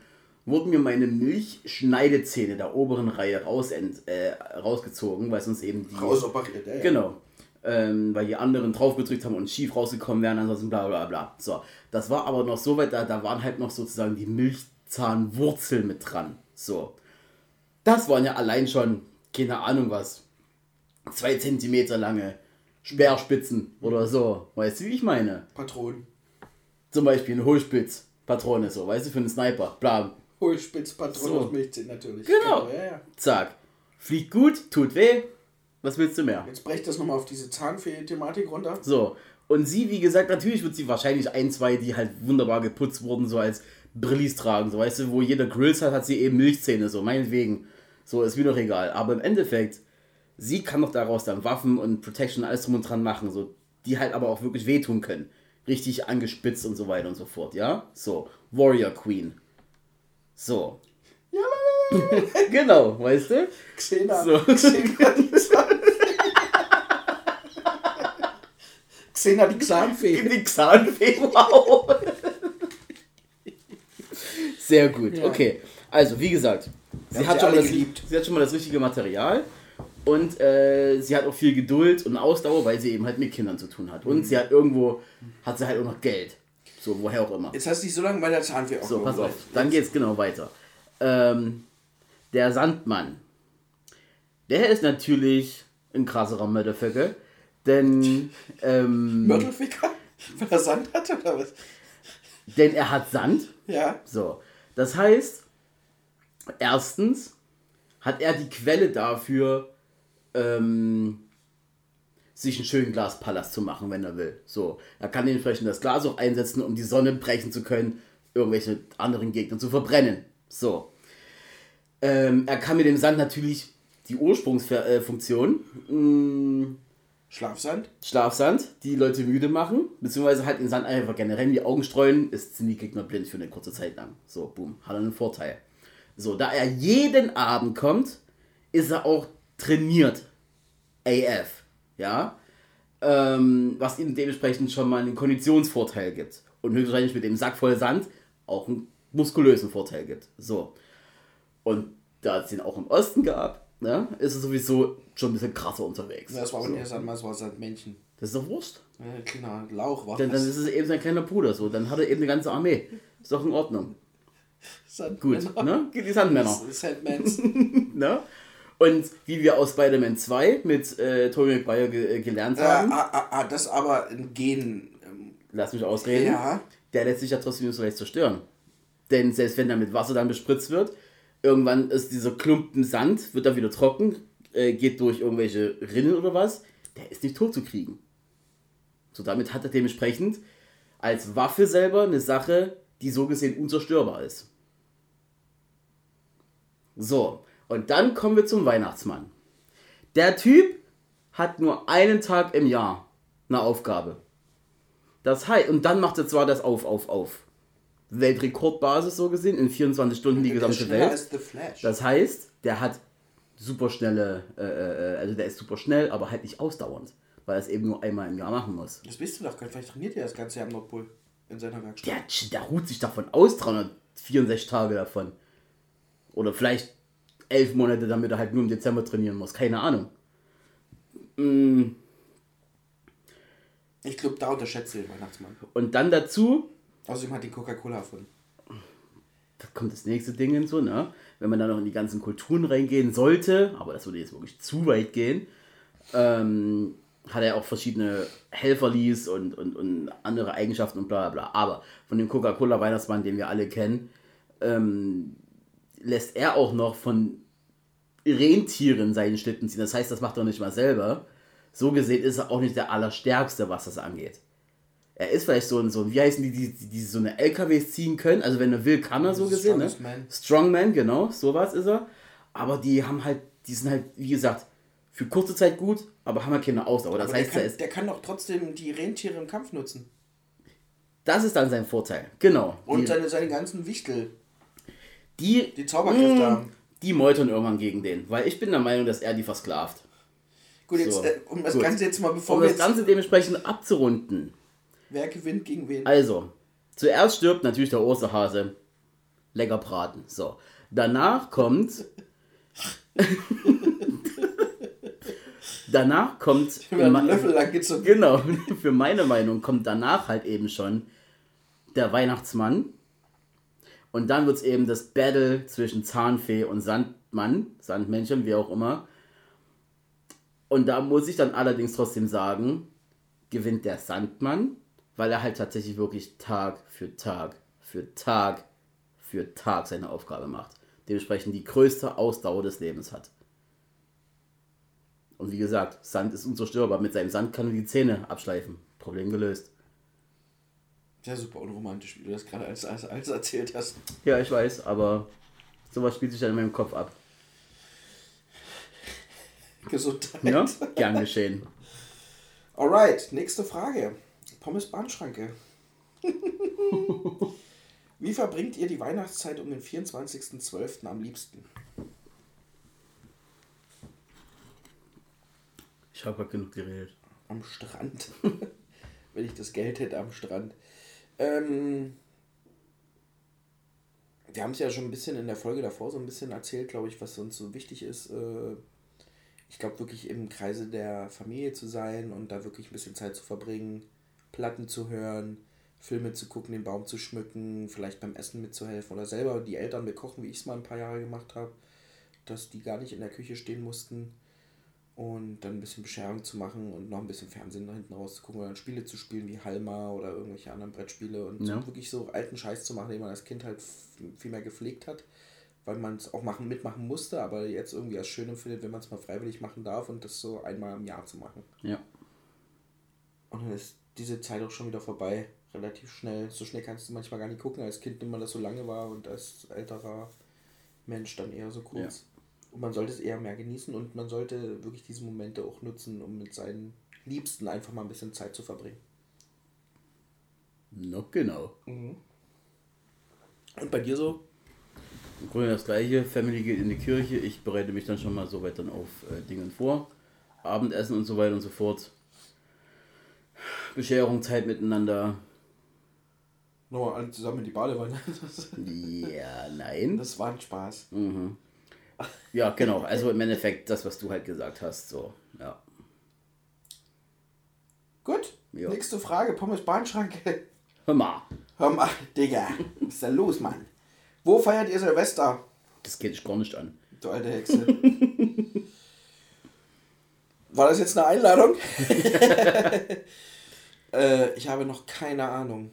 wurden mir meine Milchschneidezähne der oberen Reihe raus, äh, rausgezogen, weil sonst eben die. Rausoperiert, ja, ja. Genau. Ähm, weil die anderen draufgedrückt haben und schief rausgekommen wären, ansonsten bla bla bla. So. Das war aber noch so weit, da, da waren halt noch sozusagen die Milchzahnwurzeln mit dran. So. Das waren ja allein schon, keine Ahnung was, zwei Zentimeter lange Speerspitzen oder so. Weißt du, wie ich meine? Patronen. Zum Beispiel eine Hohlspitz-Patrone, so, weißt du, für einen Sniper. Bla. Hohlspitzpatronen So. aus Milchzähnen natürlich. Genau. Ja, ja. Zack. Fliegt gut, tut weh. Was willst du mehr? Jetzt brecht das nochmal auf diese Zahnfee-Thematik runter. So. Und sie, wie gesagt, natürlich wird sie wahrscheinlich ein, zwei, die halt wunderbar geputzt wurden, so als Brillis tragen. So, weißt du, wo jeder Grills hat, hat sie eben Milchzähne, so, meinetwegen. So, ist mir doch egal. Aber im Endeffekt, sie kann doch daraus dann Waffen und Protection, alles drum und dran machen, so, die halt aber auch wirklich wehtun können. Richtig angespitzt und so weiter und so fort, ja? So, Warrior Queen. So. Ja, genau, weißt du? Xena. So. Xena die. Xena die Zahnfee. Die Zahnfee, wow. Sehr gut, Ja. okay. Also, wie gesagt, sie hat, schon mal das, geliebt. sie hat schon mal das richtige Material und äh, sie hat auch viel Geduld und Ausdauer, weil sie eben halt mit Kindern zu tun hat. Mhm. Und sie hat irgendwo, hat sie halt auch noch Geld. So, woher auch immer. Jetzt hast du dich so lange bei der Zahnfee So, pass auf, dann geht's genau weiter. Ähm, der Sandmann. Der ist natürlich ein krasserer Motherfucker, denn, ähm, Mörtelficker? Weil er Sand hatte oder was? denn er hat Sand. Ja. So, das heißt, erstens hat er die Quelle dafür, ähm, sich einen schönen Glaspalast zu machen, wenn er will. So, er kann dementsprechend das Glas auch einsetzen, um die Sonne brechen zu können, irgendwelche anderen Gegner zu verbrennen. So. Ähm, er kann mit dem Sand natürlich die Ursprungsfunktion, mh, Schlafsand? Schlafsand, die Leute müde machen, beziehungsweise halt den Sand einfach generell in die Augen streuen, ist sind die Gegner blind für eine kurze Zeit lang. So, boom, hat er einen Vorteil. So, da er jeden Abend kommt, ist er auch trainiert. AF, ja, ähm, was ihm dementsprechend schon mal einen Konditionsvorteil gibt. Und höchstwahrscheinlich mit dem Sack voll Sand auch einen muskulösen Vorteil gibt. So. Und da es den auch im Osten gab, ne, ist er sowieso schon ein bisschen krasser unterwegs. Das war aber so. nicht Sandmann, das war Sandmännchen. Das ist doch Wurst. Äh, kleiner Lauch war Dann, dann das. ist es eben sein kleiner Bruder so. Dann hat er eben eine ganze Armee. Ist doch in Ordnung. Gut, Sandmänner. ne? Die Sandmänner. Sandmans. Ne? Und wie wir aus Spider-Man 2 mit äh, Tobey Maguire ge äh, gelernt äh, haben, ah, ah, das aber ein Gen. Ähm, lass mich ausreden, Ja. der lässt sich ja trotzdem nicht so leicht zerstören. Denn selbst wenn er mit Wasser dann bespritzt wird, irgendwann ist dieser Klumpen Sand, wird dann wieder trocken, äh, geht durch irgendwelche Rinnen oder was, der ist nicht tot zu kriegen. So, damit hat er dementsprechend als Waffe selber eine Sache, die so gesehen unzerstörbar ist. So, und dann kommen wir zum Weihnachtsmann. Der Typ hat nur einen Tag im Jahr eine Aufgabe. Das heißt, und dann macht er zwar das auf, auf, auf. Weltrekordbasis so gesehen, in 24 Stunden die gesamte Welt. Das heißt, der hat super schnelle, äh, äh, also der ist super schnell, aber halt nicht ausdauernd, weil er es eben nur einmal im Jahr machen muss. das wisst du doch, vielleicht trainiert er das ganze Jahr am Nordpol in seiner Werkstatt. Der, der ruht sich davon aus, 364 Tage davon. Oder vielleicht elf Monate, damit er halt nur im Dezember trainieren muss. Keine Ahnung. Mm, Ich glaube, da unterschätzt ihr den Weihnachtsmann. Und dann dazu, Außerdem hat die Coca-Cola erfunden. da kommt das nächste Ding hinzu, ne? Wenn man dann noch in die ganzen Kulturen reingehen sollte, aber das würde jetzt wirklich zu weit gehen, ähm, hat er auch verschiedene Helferlies und, und, und andere Eigenschaften und bla bla bla. Aber von dem Coca-Cola Weihnachtsmann, den wir alle kennen, ähm, lässt er auch noch von Rentieren seinen Schlitten ziehen. Das heißt, das macht er nicht mal selber. So gesehen ist er auch nicht der Allerstärkste, was das angeht. Er ist vielleicht so ein, so wie heißen die, die, die, die so eine LKWs ziehen können. Also wenn er will, kann er so gesehen. Ne? Man. Strongman, genau, sowas ist er. Aber die haben halt, die sind halt, wie gesagt, für kurze Zeit gut, aber haben wir keine Ausdauer. Das Aber heißt, der, er kann, ist, der kann doch trotzdem die Rentiere im Kampf nutzen. das ist dann sein Vorteil. Genau. Und seine, seine ganzen Wichtel, die, die Zauberkräfte Mm, haben. die meutern irgendwann gegen den, weil ich bin der Meinung, dass er die versklavt. Gut, jetzt, So, äh, um das gut. Ganze jetzt mal, bevor Um wir das jetzt, Ganze dementsprechend abzurunden. wer gewinnt gegen wen? Also, zuerst stirbt natürlich der Osterhase. Lecker braten. So. Danach kommt. danach kommt. Löffel lang. Genau, für meine Meinung kommt danach halt eben schon der Weihnachtsmann. Und dann wird es eben das Battle zwischen Zahnfee und Sandmann, Sandmännchen, wie auch immer. Und da muss ich dann allerdings trotzdem sagen, gewinnt der Sandmann, weil er halt tatsächlich wirklich Tag für Tag für Tag für Tag seine Aufgabe macht. Dementsprechend die größte Ausdauer des Lebens hat. Und wie gesagt, Sand ist unzerstörbar. Mit seinem Sand kann er die Zähne abschleifen. Problem gelöst. Ja, super unromantisch, wie du das gerade als, als, als erzählt hast. Ja, ich weiß, aber sowas spielt sich dann in meinem Kopf ab. Gesundheit. Ja? Gern geschehen. Alright, nächste Frage. Pommes Bahnschranke. Wie verbringt ihr die Weihnachtszeit um den 24.12. am liebsten? Ich habe gerade genug geredet. Am Strand. Wenn ich das Geld hätte am Strand. Ähm, wir haben es ja schon ein bisschen in der Folge davor so ein bisschen erzählt, glaube ich, was uns so wichtig ist. Äh, ich glaube wirklich im Kreise der Familie zu sein und da wirklich ein bisschen Zeit zu verbringen, Platten zu hören, Filme zu gucken, den Baum zu schmücken, vielleicht beim Essen mitzuhelfen oder selber die Eltern bekochen, wie ich es mal ein paar Jahre gemacht habe, dass die gar nicht in der Küche stehen mussten und dann ein bisschen Bescherung zu machen und noch ein bisschen Fernsehen da hinten rauszugucken oder dann Spiele zu spielen wie Halma oder irgendwelche anderen Brettspiele und Ja. so wirklich so alten Scheiß zu machen, den man als Kind halt viel mehr gepflegt hat, weil man es auch machen, mitmachen musste, aber jetzt irgendwie als schön empfindet, wenn man es mal freiwillig machen darf und das so einmal im Jahr zu machen. Ja. Und dann ist diese Zeit auch schon wieder vorbei, relativ schnell. So schnell kannst du manchmal gar nicht gucken. Als Kind nimmt man das so lange war und als älterer Mensch dann eher so kurz. Und man sollte es eher mehr genießen und man sollte wirklich diese Momente auch nutzen, um mit seinen Liebsten einfach mal ein bisschen Zeit zu verbringen. Noch genau. Und bei dir so? Im Grunde das gleiche. Family geht in die Kirche. Ich bereite mich dann schon mal so weit dann auf äh, Dingen vor. Abendessen und so weiter und so fort. Bescherung, Zeit miteinander. Nochmal alle zusammen in die Badewanne. Ja, nein. Das war ein Spaß. Ja, genau. Also im Endeffekt das, was du halt gesagt hast. So, ja. Gut. Ja. Nächste Frage. Pommes Bahnschranke. Hör mal. Hör mal, Digga. Was ist denn los, Mann? Wo feiert ihr Silvester? Das geht dich gar nicht an. Du alte Hexe. War das jetzt eine Einladung? äh, ich habe noch keine Ahnung.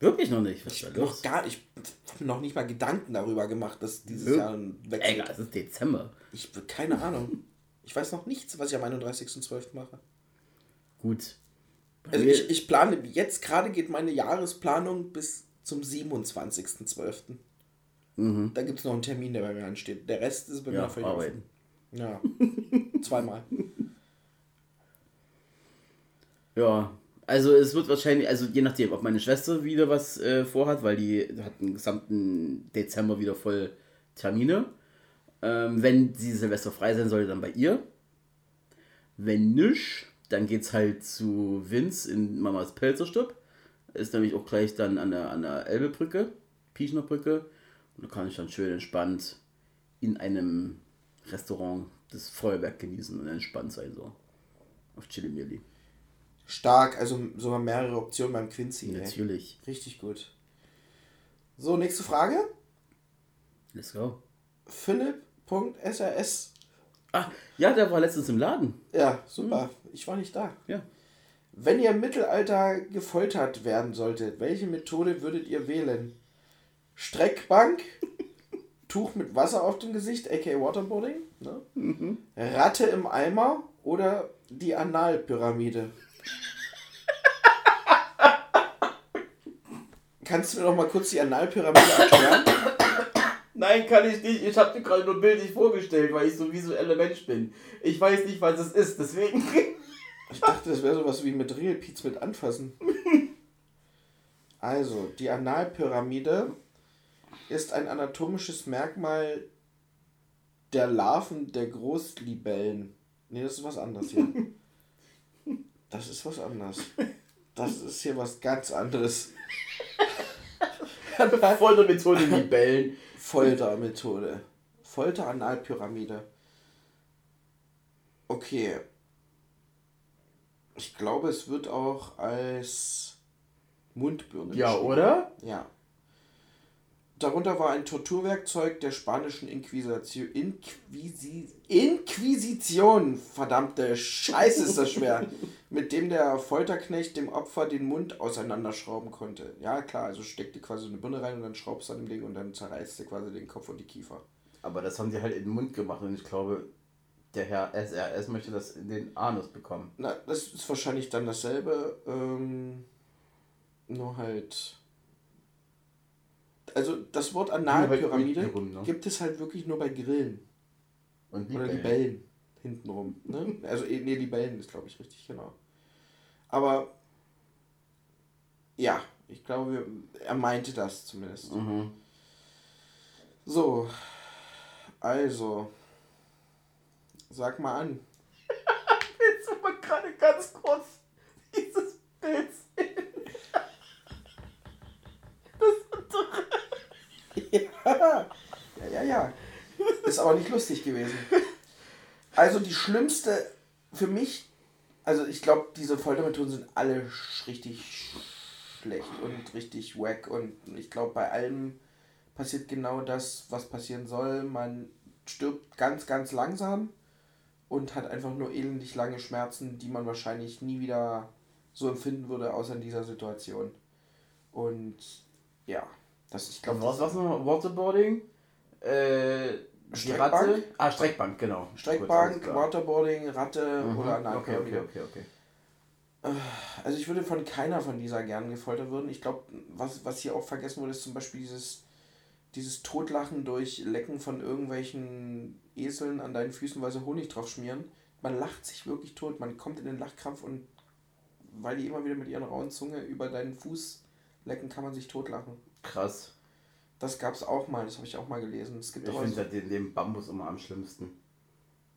Wirklich noch nicht. Was ist da Noch los? gar, ich habe mir noch nicht mal Gedanken darüber gemacht, dass dieses Nö. Jahr ein Wechsel. Egal, es ist Dezember. Ich keine Ahnung. Ich weiß noch nichts, was ich am 31.12. mache. Gut. Also ich, ich plane, jetzt gerade geht meine Jahresplanung bis zum 27.12. Da gibt es noch einen Termin, der bei mir ansteht. Der Rest ist bei mir ja, noch völlig arbeiten. Ja. Zweimal. Ja, also es wird wahrscheinlich, also je nachdem, ob meine Schwester wieder was äh, vorhat, weil die hat den gesamten Dezember wieder voll Termine. Ähm, wenn sie Silvester frei sein sollte, dann bei ihr. Wenn nicht, dann geht's halt zu Vince in Mamas Pelzerstub. Ist nämlich auch gleich dann an der, an der Elbebrücke, Piechnerbrücke. Und da kann ich dann schön entspannt in einem Restaurant das Feuerwerk genießen und entspannt sein so. Auf Chili Milli. Stark, also sogar mehrere Optionen beim Quincy. ey. Natürlich. Richtig gut. So, nächste Frage. Let's go. Philipp.srs. Ah, ja, der war letztens im Laden. Ja, super. Ich war nicht da. Ja. Wenn ihr im Mittelalter gefoltert werden solltet, welche Methode würdet ihr wählen? Streckbank, Tuch mit Wasser auf dem Gesicht, aka Waterboarding, ne? Ratte im Eimer oder die Analpyramide? Kannst du mir noch mal kurz die Analpyramide erklären? Nein, kann ich nicht. Ich habe dir gerade nur bildlich vorgestellt, weil ich so visueller Mensch bin. Ich weiß nicht, was es ist, deswegen. Ich dachte, das wäre sowas wie mit Real Piz mit anfassen. Also, die Analpyramide ist ein anatomisches Merkmal der Larven der Großlibellen. Nee, das ist was anderes hier. Das ist was anderes. Das ist hier was ganz anderes. Foltermethode Libellen. Foltermethode. Folter-Analpyramide. Okay. Ich glaube, es wird auch als Mundbirne Ja, beschrieben. oder? Ja. Darunter war ein Torturwerkzeug der spanischen Inquisition. Inquisi Inquisition! Verdammte Scheiße ist das schwer. mit dem der Folterknecht dem Opfer den Mund auseinanderschrauben konnte. Ja, klar, also steckte quasi eine Birne rein und dann schraubst du an dem Ding und dann zerreißt du quasi den Kopf und die Kiefer. Aber das haben sie halt in den Mund gemacht und ich glaube, der Herr SRS möchte das in den Anus bekommen. Na, das ist wahrscheinlich dann dasselbe. Ähm, nur halt. Also das Wort Analpyramide halt ne? gibt es halt wirklich nur bei Grillen. Und Oder Libellen. Libellen hintenrum. Ne? Also, eh, nee, Libellen ist, glaube ich, richtig, genau. Aber, ja, ich glaube, er meinte das zumindest. Mhm. So, also, sag mal an. Willst du mal gerade ganz kurz dieses Bild sehen? Das untere. Ja, ja, ja. Ist aber nicht lustig gewesen. Also die schlimmste für mich, also ich glaube, diese Foltermethoden sind alle richtig schlecht und richtig wack und ich glaube, bei allem passiert genau das, was passieren soll. Man stirbt ganz, ganz langsam und hat einfach nur elendig lange Schmerzen, die man wahrscheinlich nie wieder so empfinden würde, außer in dieser Situation. Und ja, das ich glaube, Was was noch? Waterboarding? Äh, die Streckbank? Ratte? Ah, Streckbank, genau. Gut, Streckbank, klar. Waterboarding, Ratte Mhm. oder Okay, Analpyramide. okay, okay, okay. Also ich würde von keiner von dieser gern gefoltert würden. Ich glaube, was, was hier auch vergessen wurde, ist zum Beispiel dieses, dieses Totlachen durch Lecken von irgendwelchen Eseln an deinen Füßen, weil sie Honig drauf schmieren. Man lacht sich wirklich tot, man kommt in den Lachkrampf und weil die immer wieder mit ihren rauen Zunge über deinen Fuß lecken, kann man sich totlachen. Krass. Das gab es auch mal, das habe ich auch mal gelesen. Es gibt Ich finde so, halt den, den Bambus immer am schlimmsten.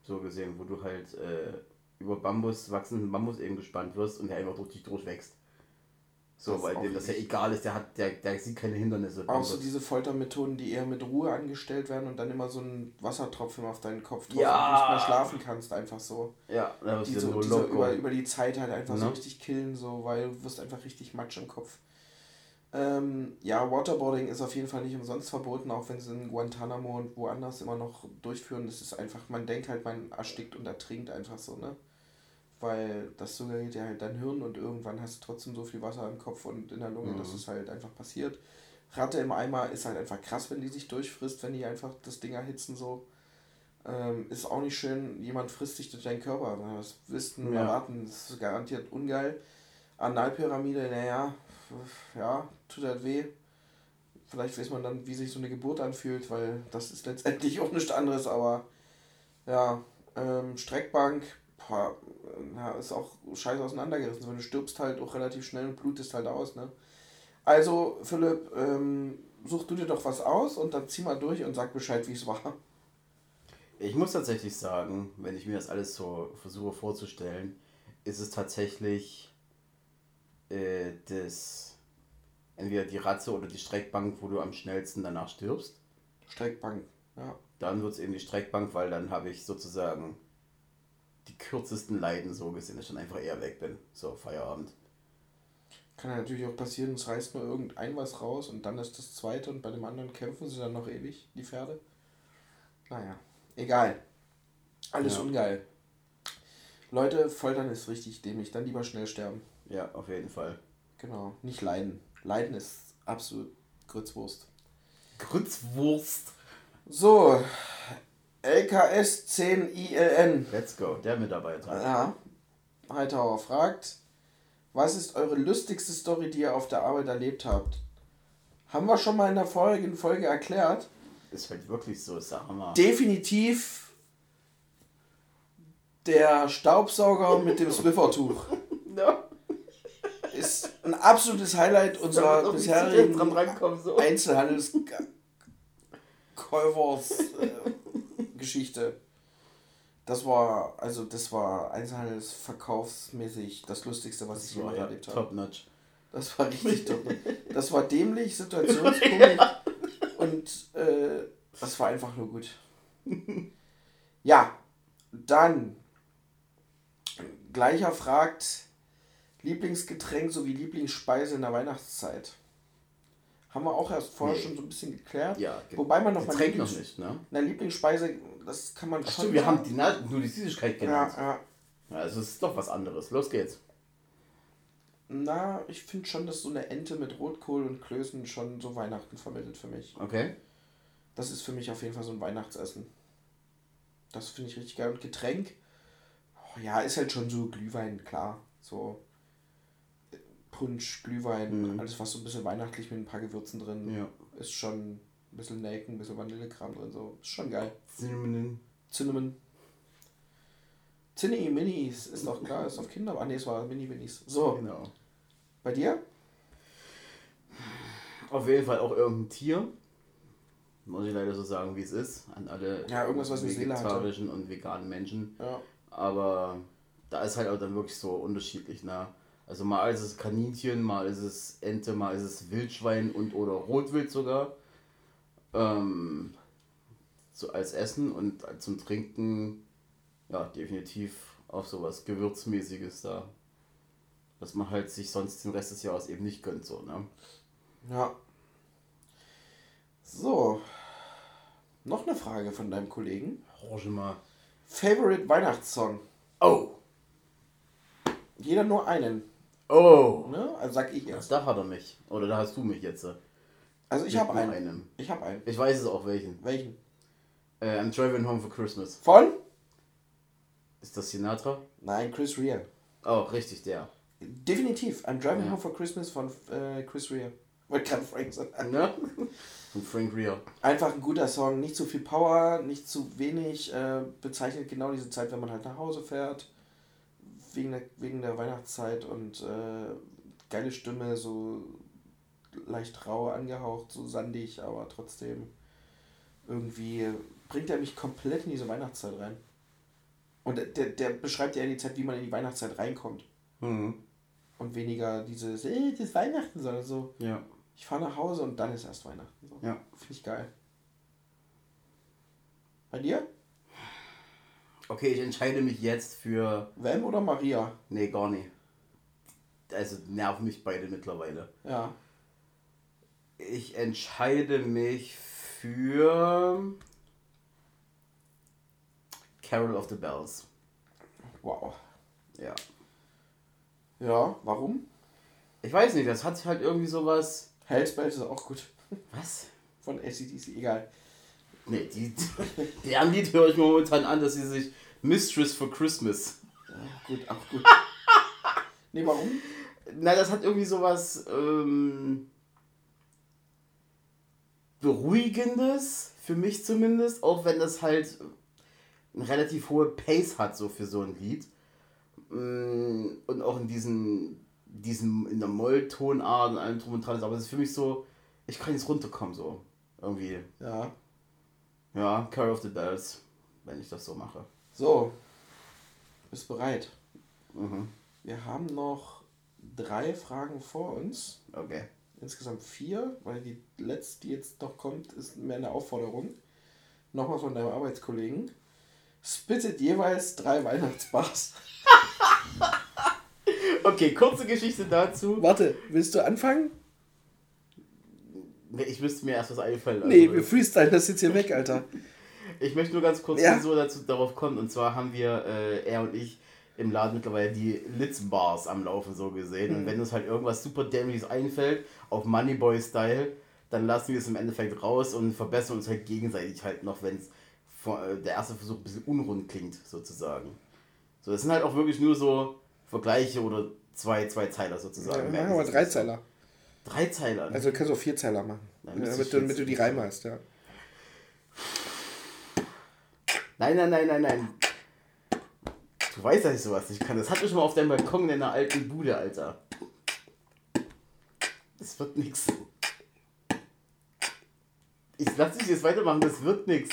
So gesehen, wo du halt äh, über Bambus, wachsenden Bambus eben gespannt wirst und der einfach durch dich durchwächst. So, Das weil dem das ja egal ist, der hat, der, der sieht keine Hindernisse. auch so diese Foltermethoden, die eher mit Ruhe angestellt werden und dann immer so ein Wassertropfen auf deinen Kopf drauf Ja. und du nicht mehr schlafen kannst, einfach so. ja, da die so, so über, über die Zeit halt einfach so Ne? richtig killen, so, weil du wirst einfach richtig Matsch im Kopf. Ähm, ja, Waterboarding ist auf jeden Fall nicht umsonst verboten, auch wenn sie in Guantanamo und woanders immer noch durchführen. Das ist einfach, man denkt halt, man erstickt und ertrinkt einfach so, ne? Weil das suggeriert ja halt dein Hirn und irgendwann hast du trotzdem so viel Wasser im Kopf und in der Lunge, Mhm. dass es halt einfach passiert. Ratte im Eimer ist halt einfach krass, wenn die sich durchfrisst, wenn die einfach das Ding erhitzen so. Ähm, ist auch nicht schön, jemand frisst sich durch deinen Körper. Das wirst du nur Ja. erwarten. Das ist garantiert ungeil. Analpyramide, naja, ja, tut halt weh. Vielleicht weiß man dann, wie sich so eine Geburt anfühlt, weil das ist letztendlich auch nichts anderes, aber ja, ähm, Streckbank, boah, ja, ist auch scheiße auseinandergerissen. Wenn du stirbst halt auch relativ schnell und blutest halt aus, ne? Also, Philipp, ähm, such du dir doch was aus und dann zieh mal durch und sag Bescheid, wie es war. Ich muss tatsächlich sagen, wenn ich mir das alles so versuche vorzustellen, ist es tatsächlich äh, das entweder die Ratze oder die Streckbank, wo du am schnellsten danach stirbst. Streckbank, ja. Dann wird es eben die Streckbank, weil dann habe ich sozusagen die kürzesten Leiden so gesehen, dass ich dann einfach eher weg bin. So, Feierabend. Kann ja natürlich auch passieren, es reißt nur irgendein was raus und dann ist das zweite und bei dem anderen kämpfen sie dann noch ewig, die Pferde. Naja, egal. Alles Ja. ungeil. Leute, foltern ist richtig dämlich, dann lieber schnell sterben. Ja, auf jeden Fall. Genau, nicht leiden. Leiden ist absolut Grützwurst. Grützwurst. So, LKS 10 ILN. Let's go. Der Mitarbeiter. Ja, Hightower fragt, was ist eure lustigste Story, die ihr auf der Arbeit erlebt habt? Haben wir schon mal in der vorigen Folge erklärt. Ist halt wirklich so, sag mal. Definitiv der Staubsauger mit dem Swiffer-Tuch. Ja. Ist ein absolutes Highlight unserer bisherigen so. Einzelhandels-Käufers-Geschichte. Das war, also das war Einzelhandelsverkaufsmäßig das Lustigste, was ich Das jemals war ja erlebt habe. top notch. Das war richtig top. Das war dämlich, Situationskomik und äh, das war einfach nur gut. Ja, dann gleicher fragt Lieblingsgetränk sowie Lieblingsspeise in der Weihnachtszeit. Haben wir auch erst vorher Nee. schon so ein bisschen geklärt. Ja, ge- Wobei man noch mal Getränk noch Lieblings- nicht, ne? Na, Lieblingsspeise, das kann man Ach schon stimmt, wir haben die, Na- nur die Süßigkeit genannt. ja, ja. Ja, also es ist doch was anderes. Los geht's. Na, ich finde schon, dass so eine Ente mit Rotkohl und Klößen schon so Weihnachten vermittelt für mich. Okay. Das ist für mich auf jeden Fall so ein Weihnachtsessen. Das finde ich richtig geil. Und Getränk, oh, ja, ist halt schon so Glühwein, klar. So Punsch, Glühwein, Mhm. alles was so ein bisschen weihnachtlich mit ein paar Gewürzen drin. Ja. Ist schon ein bisschen Nelken, ein bisschen Vanillekram drin. So. Ist schon geil. Cinnamon. Cinnamon. Zinni, Minis, ist doch klar, ist auf Kinder. Ah, nee, es war Mini-Minis. So, Genau. bei dir? Auf jeden Fall auch irgendein Tier. Muss ich leider so sagen, wie es ist. An alle Ja, irgendwas, was vegetarischen und veganen Menschen. Ja. Aber da ist halt auch dann wirklich so unterschiedlich, ne? Also mal ist es Kaninchen, mal ist es Ente, mal ist es Wildschwein und oder Rotwild sogar. Ähm, so als Essen und zum Trinken, ja, definitiv auch sowas Gewürzmäßiges da. Was man halt sich sonst den Rest des Jahres eben nicht gönnt, so, ne? Ja. So. Noch eine Frage von deinem Kollegen. Orange mal. Favorite Weihnachtssong. Oh! Jeder nur einen. Oh! Ne? Also sag ich erst. Da hat er mich. Oder da hast du mich jetzt. Also ich habe einen. einem. Ich habe einen. Ich weiß es auch welchen. Welchen? Äh, I'm driving home for Christmas. Von? Ist das Sinatra? Nein, Chris Rea. Oh, richtig, der. Definitiv. I'm Driving Ja. Home for Christmas von äh, Chris Rea. Wollte gerade Frank sagen. Ne? Von Frank Rea. Einfach ein guter Song. Nicht zu viel Power, nicht zu wenig. Äh, bezeichnet genau diese Zeit, wenn man halt nach Hause fährt. Wegen der, wegen der Weihnachtszeit und äh, geile Stimme, so leicht rau angehaucht, so sandig, aber trotzdem irgendwie bringt er mich komplett in diese Weihnachtszeit rein. Und der, der, beschreibt ja die Zeit, wie man in die Weihnachtszeit reinkommt. Mhm. Und weniger dieses, äh, das ist Weihnachten, sondern so, Ja. ich fahre nach Hause und dann ist erst Weihnachten. So. Ja. Finde ich geil. Bei dir? Okay, ich entscheide mich jetzt für. Wem oder Maria? Nee, gar nicht. Also nerven mich beide mittlerweile. Ja. Ich entscheide mich für. Carol of the Bells. Wow. Ja. Ja, warum? Ich weiß nicht, das hat halt irgendwie sowas. Hellspell ist auch gut. Was? Von ACDC, egal. Nee, die, deren Lied höre ich mir momentan an, dass sie sich Mistress for Christmas. Ja, gut, auch gut. nee, warum? Na, das hat irgendwie sowas ähm, Beruhigendes, für mich zumindest, auch wenn das halt eine relativ hohe Pace hat, so für so ein Lied. Mm, Und auch in diesen, diesen in der Molltonart und allem drum und dran ist, aber es ist für mich so, ich kann jetzt runterkommen, so. Irgendwie. Ja. Ja, Carol of the Bells, wenn ich das so mache. So. Bist bereit? Mhm. Wir haben noch drei Fragen vor uns. Okay. Insgesamt vier, weil die letzte, die jetzt noch kommt, ist mehr eine Aufforderung. Nochmal von deinem Arbeitskollegen. Spittet jeweils drei Weihnachtsbars. Okay, kurze Geschichte dazu. Warte, willst du anfangen? Nee, Ich müsste mir erst was einfallen lassen. Nee, wir freestylen das jetzt hier weg, Alter. Ich möchte nur ganz kurz, Ja. wieso dazu darauf kommt. Und zwar haben wir, äh, er und ich, im Laden mittlerweile die Litz-Bars am Laufen so gesehen. Und wenn uns halt irgendwas super dämliches einfällt, auf Moneyboy-Style, dann lassen wir es im Endeffekt raus und verbessern uns halt gegenseitig halt noch, wenn es äh, der erste Versuch ein bisschen unrund klingt, sozusagen. So, das sind halt auch wirklich nur so Vergleiche oder zwei, zwei Zeiler Ja, sozusagen. wir machen aber. Drei Zeiler. Also du kannst auch Vierzeiler machen. Müsste damit, du, damit du die Reime hast, ja. Nein, nein, nein, nein, nein. Du weißt, dass ich sowas nicht kann. Das hatte ich schon mal auf deinem Balkon in deiner alten Bude, Alter. Das wird nix. Ich lass dich jetzt weitermachen, das wird nix.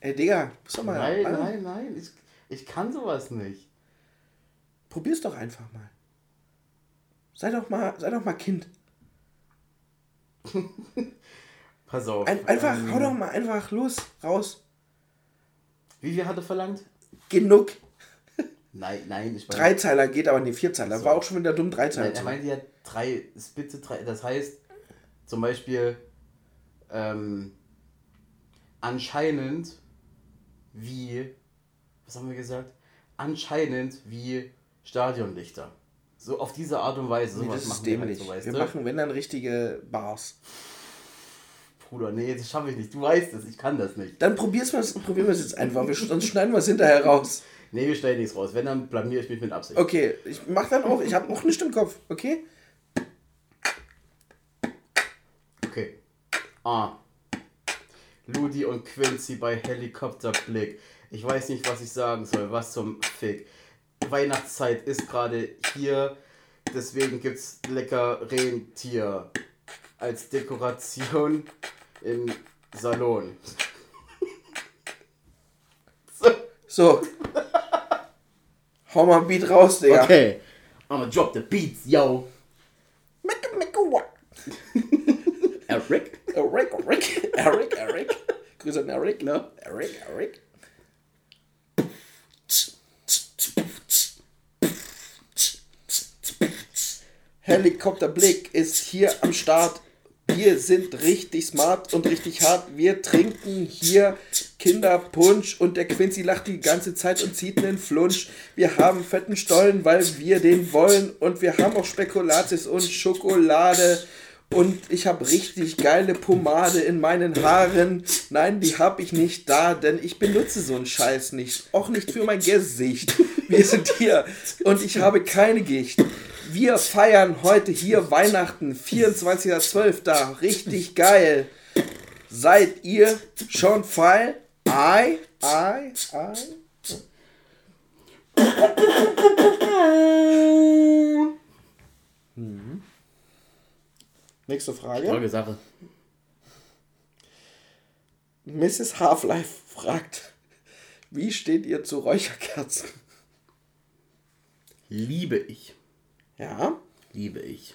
Ey, Digga, muss doch mal. Nein, nein, nein. Ich, ich kann sowas nicht. Probier's doch einfach mal. Sei doch mal, sei doch mal Kind. Pass auf. Ein, einfach, ähm, hau doch mal einfach los, raus. Wie viel hat er verlangt? Genug. Nein, nein, ich meine. Dreizeiler geht aber, nee, Vierzeiler. So. War auch schon wieder dumm, Dreizeiler Nein, er meinte ja drei, ist bitte drei. Das heißt, zum Beispiel, ähm, anscheinend wie, was haben wir gesagt? Anscheinend wie Stadionlichter. So auf diese Art und Weise. Nee, das ist machen wir dämlich. halt so, wir machen, wenn dann richtige Bars. Bruder, nee, das schaffe ich nicht. Du weißt es, ich kann das nicht. Dann probier's mal, probieren wir es jetzt einfach. Wir, sonst schneiden wir es hinterher raus. Nee, wir stellen nichts raus. Wenn, dann blamier ich mich mit Absicht. Okay, ich mach dann auch, ich habe auch nichts im Kopf, okay? Okay. Ah. Ludi und Quincy bei Helikopterblick. Ich weiß nicht, was ich sagen soll. Was zum Fick. Weihnachtszeit ist gerade hier. Deswegen gibt's lecker Rentier als Dekoration im Salon. so. So. Hau mal ein Beat raus, Digga. Okay. I'ma drop the beats, yo. Mecca, mecca, what? Eric? Eric, Eric, Eric, Eric. Grüße an Eric, ne? Eric, Eric. Helikopterblick ist hier am Start. Wir sind richtig smart und richtig hart. Wir trinken hier Kinderpunsch und der Quincy lacht die ganze Zeit und zieht einen Flunsch. Wir haben fetten Stollen, weil wir den wollen und wir haben auch Spekulatius und Schokolade. Und ich habe richtig geile Pomade in meinen Haaren. Nein, die habe ich nicht da, denn ich benutze so einen Scheiß nicht. Auch nicht für mein Gesicht. Wir sind hier und ich habe keine Gicht. Wir feiern heute hier Weihnachten, 24.12. Richtig geil. Seid ihr schon feil? Ei, ei, ei. Mhm. Nächste Frage. Folge Sache. Mrs. Half-Life fragt, wie steht ihr zu Räucherkerzen? Liebe ich. Ja, Liebe ich.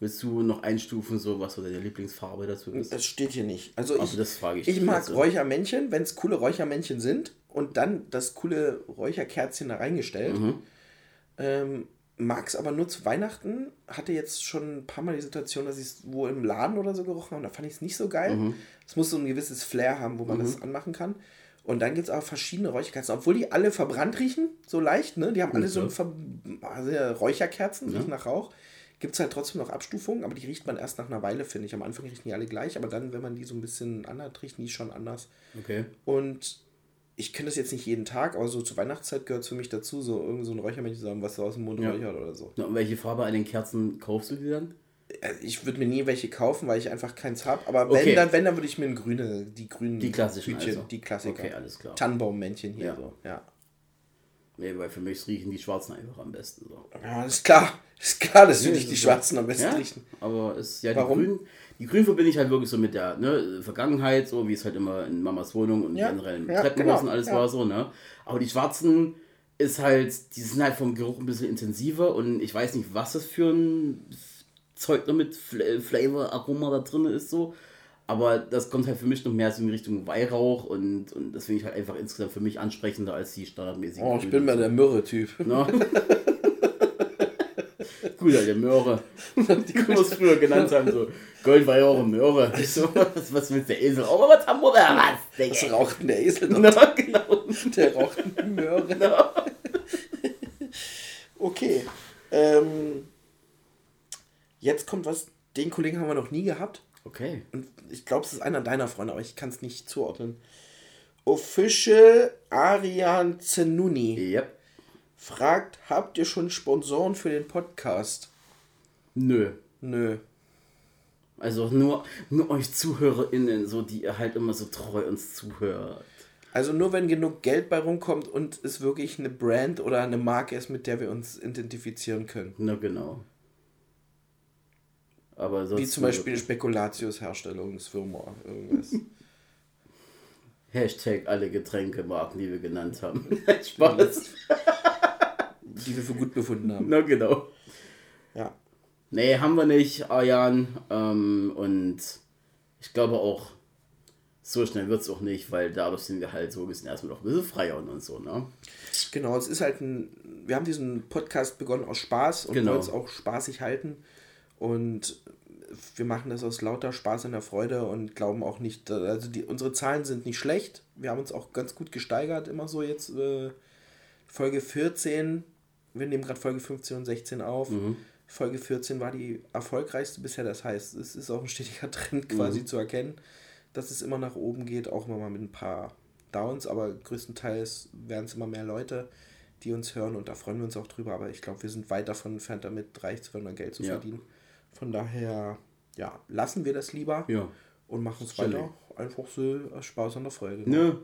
Willst du noch einstufen, so was so deine Lieblingsfarbe dazu ist? das steht hier nicht. Also Aber ich, das frage ich ich mag jetzt, so. Räuchermännchen, wenn es coole Räuchermännchen sind und dann das coole Räucherkerzchen da reingestellt. Mhm. Ähm, mag es aber nur zu Weihnachten. Hatte jetzt schon ein paar Mal die Situation, dass ich es wo im Laden oder so gerochen habe. Da fand ich es nicht so geil. Mhm. Es muss so ein gewisses Flair haben, wo man das anmachen kann. Und dann gibt es auch verschiedene Räucherkerzen, obwohl die alle verbrannt riechen, so leicht, ne? Die haben alle so ein Ver also Räucherkerzen, riechen nach Rauch. Gibt es halt trotzdem noch Abstufungen, aber die riecht man erst nach einer Weile, finde ich. Am Anfang riechen die alle gleich, aber dann, wenn man die so ein bisschen anhat, riechen die schon anders. Okay. Und ich kenne das jetzt nicht jeden Tag, aber so zur Weihnachtszeit gehört es für mich dazu, so irgend so ein Räuchermännchen zu haben, was so aus dem Mund Ja. räuchert oder so. Und welche Farbe an den Kerzen kaufst du dir dann? Äh, Ich würde mir nie welche kaufen, weil ich einfach keins habe. Aber Okay. wenn, dann, wenn, dann würde ich mir ein grüne, die grünen Die klassischen Tütchen, also. die Klassiker. Okay, alles klar. Tannenbaummännchen hier Ja. so, ja. Nee, weil für mich riechen die Schwarzen einfach am besten. So. Ja, ist klar. Ist klar, dass für dich die Schwarzen am besten Ja, riechen. aber ist ja Warum? die Grünen. Die Grünen verbinde ich halt wirklich so mit der ne, Vergangenheit, so wie es halt immer in Mamas Wohnung und Ja, generell im ja, Treppenhaus genau, und alles ja. war so, ne? Aber die Schwarzen ist halt, die sind halt vom Geruch ein bisschen intensiver und ich weiß nicht, was das für ein Zeug noch mit Fla- Flavor, Aroma da drin ist so. Aber das kommt halt für mich noch mehr so in Richtung Weihrauch und, und das finde ich halt einfach insgesamt für mich ansprechender als die standardmäßigen. Oh, ich bin mehr der Myrrhe-Typ. Ne? Gut, alte Möhre. Die können wir es früher genannt haben, so Goldweihrauch Möhre. Ich so, was, was willst der Esel? Oh, was haben wir da? Was, Digga? raucht denn der Esel noch? Na, genau. Der raucht eine Möhre. Okay. Jetzt kommt was, den Kollegen haben wir noch nie gehabt. Okay. Und ich glaube, es ist einer deiner Freunde, aber ich kann es nicht zuordnen. Official Arian Zenuni Yep. fragt, habt ihr schon Sponsoren für den Podcast? Nö. Nö. Also nur, nur euch ZuhörerInnen, so die ihr halt immer so treu uns zuhört. Also nur wenn genug Geld bei rumkommt und es wirklich eine Brand oder eine Marke ist, mit der wir uns identifizieren können. Na genau. Aber sonst Wie zum Beispiel Spekulatius Herstellungsfirma. Irgendwas. Hashtag alle Getränkemarken, die wir genannt haben. Spaß. die wir für gut befunden haben. Na genau. Ja. Nee, haben wir nicht, Arjan. Ähm, und ich glaube auch, so schnell wird es auch nicht, weil dadurch sind wir halt so gesehen erstmal noch ein bisschen freier und, und so, ne? Genau, es ist halt ein. Wir haben diesen Podcast begonnen aus Spaß und Genau. wollen es auch spaßig halten. Und wir machen das aus lauter Spaß und der Freude und glauben auch nicht, also die, unsere Zahlen sind nicht schlecht. Wir haben uns auch ganz gut gesteigert, immer so jetzt äh, Folge 14. Wir nehmen gerade Folge 15 und 16 auf. Folge 14 war die erfolgreichste bisher. Das heißt, es ist auch ein stetiger Trend quasi zu erkennen, dass es immer nach oben geht, auch immer mal mit ein paar Downs, aber größtenteils werden es immer mehr Leute, die uns hören und da freuen wir uns auch drüber. Aber ich glaube, wir sind weit davon entfernt, damit reich zu werden oder Geld zu Ja. verdienen. Von daher, ja, lassen wir das lieber Ja. und machen es weiter. Einfach so aus Spaß und der Freude. Ne?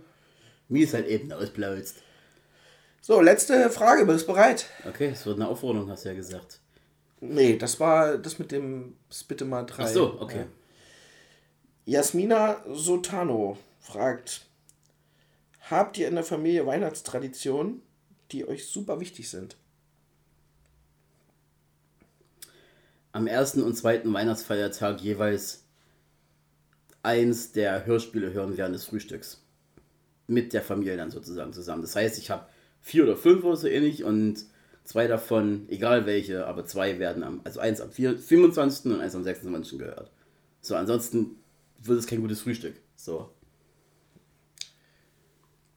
Mir ist halt eben ausblauzt. So, letzte Frage, bist du bereit? Okay, es wird eine Aufforderung, hast du ja gesagt. Nee, das war das mit dem Bitte mal drei. Ach so, okay. Jasmina Sotano fragt: Habt ihr in der Familie Weihnachtstraditionen, die euch super wichtig sind? Am ersten und zweiten Weihnachtsfeiertag jeweils eins der Hörspiele hören während des Frühstücks. Mit der Familie dann sozusagen zusammen. Das heißt, ich habe vier oder fünf oder so ähnlich und zwei davon, egal welche, aber zwei werden am, also eins am 4 25. und eins am 26. gehört. So, ansonsten wird es kein gutes Frühstück. So.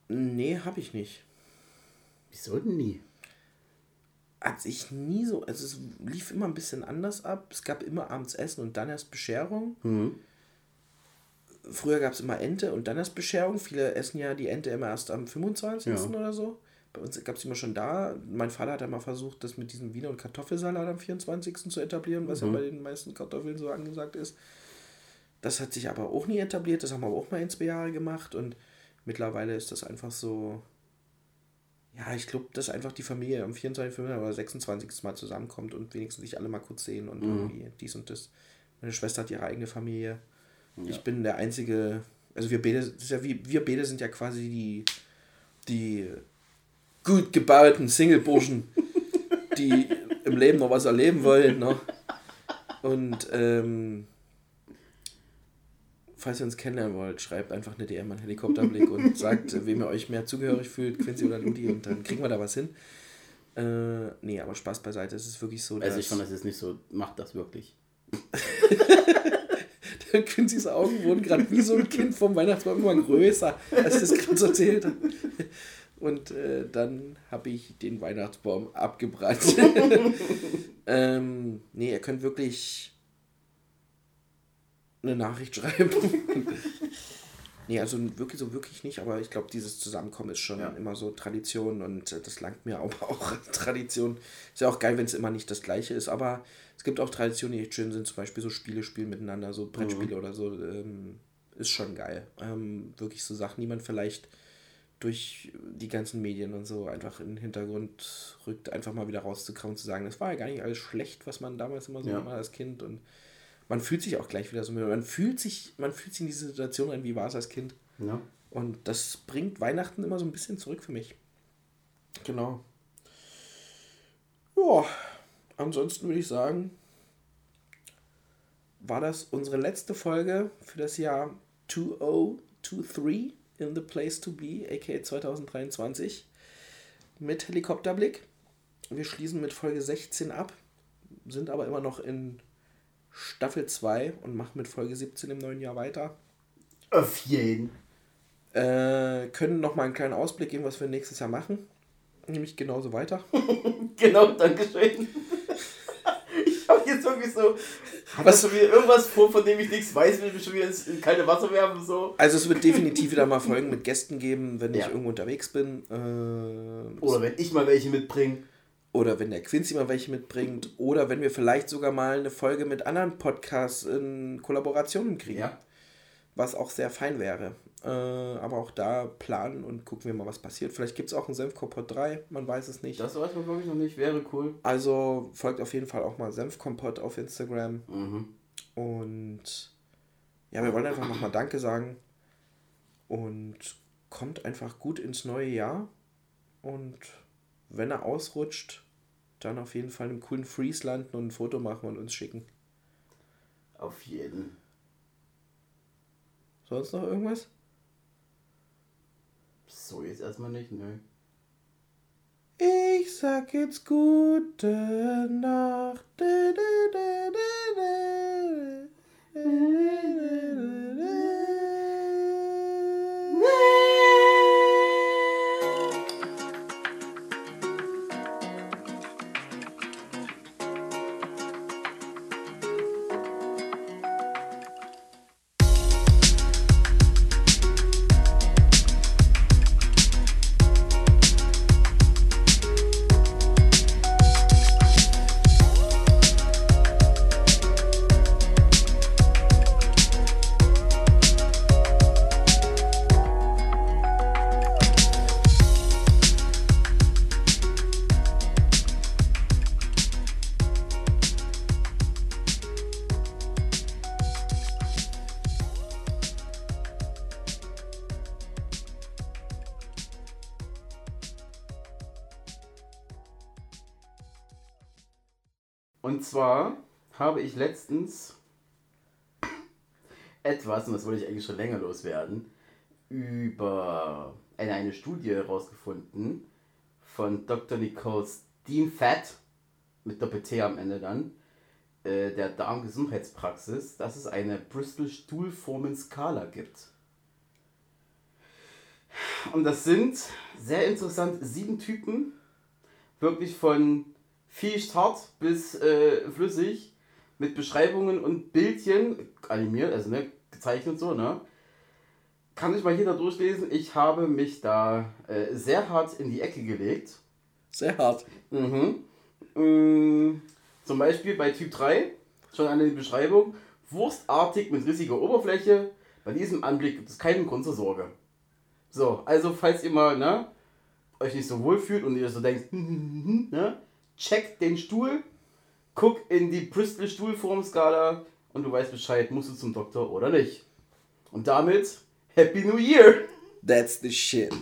Nee, hab ich nicht. Wieso denn nie? Hat ich nie so. Also, es lief immer ein bisschen anders ab. Es gab immer abends Essen und dann erst Bescherung. Früher gab es immer Ente und dann erst Bescherung. Viele essen ja die Ente immer erst am 25. Ja. oder so. Bei uns gab es immer schon da. Mein Vater hat ja mal versucht, das mit diesem Wiener und Kartoffelsalat am 24. zu etablieren, was ja bei den meisten Kartoffeln so angesagt ist. Das hat sich aber auch nie etabliert. Das haben wir aber auch mal in zwei Jahre gemacht. Und mittlerweile ist das einfach so. Ja, ich glaube, dass einfach die Familie am 24. oder 26. Mal zusammenkommt und wenigstens sich alle mal kurz sehen und irgendwie dies und das. Meine Schwester hat ihre eigene Familie. Ich bin der einzige, also wir beide, das ist ja wie, wir beide sind ja quasi die, die gut gebauten Single-Burschen, die im Leben noch was erleben wollen. Ne? Und ähm, falls ihr uns kennenlernen wollt, schreibt einfach eine DM an Helikopterblick und sagt, wem ihr euch mehr zugehörig fühlt, Quincy oder Ludi, und dann kriegen wir da was hin. Äh, nee, aber Spaß beiseite, es ist wirklich so, Also ich fand das jetzt nicht so, macht das wirklich. Quincy's Augen wurden gerade wie so ein Kind vom Weihnachtsbaum immer größer, als ich das gerade so erzählt habe. Und äh, dann habe ich den Weihnachtsbaum abgebrannt. ähm, nee, ihr könnt wirklich eine Nachricht schreiben. nee, also wirklich so wirklich nicht, aber ich glaube, dieses Zusammenkommen ist schon Ja. immer so Tradition und äh, das langt mir aber auch Tradition. Ist ja auch geil, wenn es immer nicht das gleiche ist, aber es gibt auch Traditionen, die echt schön sind, zum Beispiel so Spiele spielen miteinander, so Brettspiele oder so, ähm, ist schon geil. Ähm, wirklich so Sachen, die man vielleicht durch die ganzen Medien und so einfach in den Hintergrund rückt, einfach mal wieder rauszukrauen, zu sagen, das war ja gar nicht alles schlecht, was man damals immer so Ja. war als Kind und man fühlt sich auch gleich wieder so, mit- man fühlt sich, man fühlt sich in diese Situation rein, wie war es als Kind. Ja. Und das bringt Weihnachten immer so ein bisschen zurück für mich. Genau. Ja, ansonsten würde ich sagen, war das unsere letzte Folge für das Jahr 2023 in the place to be, aka 2023, mit Helikopterblick. Wir schließen mit Folge 16 ab, sind aber immer noch in Staffel 2 und machen mit Folge 17 im neuen Jahr weiter. Auf jeden. Äh, können noch mal einen kleinen Ausblick geben, was wir nächstes Jahr machen. Nämlich genauso weiter. Genau, danke schön. Ich habe jetzt wirklich so. Hat das schon wieder irgendwas vor, von dem ich nichts weiß, will ich mich schon wieder ins kalte Wasser werfen? So. Also es wird definitiv wieder mal Folgen mit Gästen geben, wenn ich Ja. irgendwo unterwegs bin. Äh, Oder wenn ich mal welche mitbringe. Oder wenn der Quincy mal welche mitbringt. Oder wenn wir vielleicht sogar mal eine Folge mit anderen Podcasts in Kollaborationen kriegen. Ja. Was auch sehr fein wäre. Äh, aber auch da planen und gucken wir mal, was passiert. Vielleicht gibt es auch einen Senfkompott 3, man weiß es nicht. Das weiß man wirklich noch nicht, wäre cool. Also folgt auf jeden Fall auch mal Senfkompott auf Instagram. Mhm. Und ja, wir wollen einfach nochmal Danke sagen. Und kommt einfach gut ins neue Jahr. Und wenn er ausrutscht, dann auf jeden Fall im coolen Freeze landen und ein Foto machen und uns schicken. Auf jeden. Sonst noch irgendwas? So, jetzt erstmal nicht, nö. Ich sag jetzt gute Nacht. Ich letztens etwas, und das wollte ich eigentlich schon länger loswerden, über eine, eine Studie herausgefunden von Dr. Nicole Steenfett, mit Doppel-T am Ende dann, äh, der Darmgesundheitspraxis, dass es eine Bristol-Stuhlformen-Skala gibt. Und das sind sehr interessant sieben Typen, wirklich von fies hart bis äh, flüssig, mit Beschreibungen und Bildchen, animiert, also ne, gezeichnet so, ne? Kann ich mal hier da durchlesen. Ich habe mich da äh, sehr hart in die Ecke gelegt. Sehr hart. Mhm. Mm, zum Beispiel bei Typ 3, schon eine Beschreibung, wurstartig mit rissiger Oberfläche. Bei diesem Anblick gibt es keinen Grund zur Sorge. So, also falls ihr mal ne, euch nicht so wohl fühlt und ihr so denkt, ne, checkt den Stuhl, guck in die Bristol Stuhlformskala und du weißt Bescheid, musst du zum Doktor oder nicht. Und damit Happy New Year! That's the shit.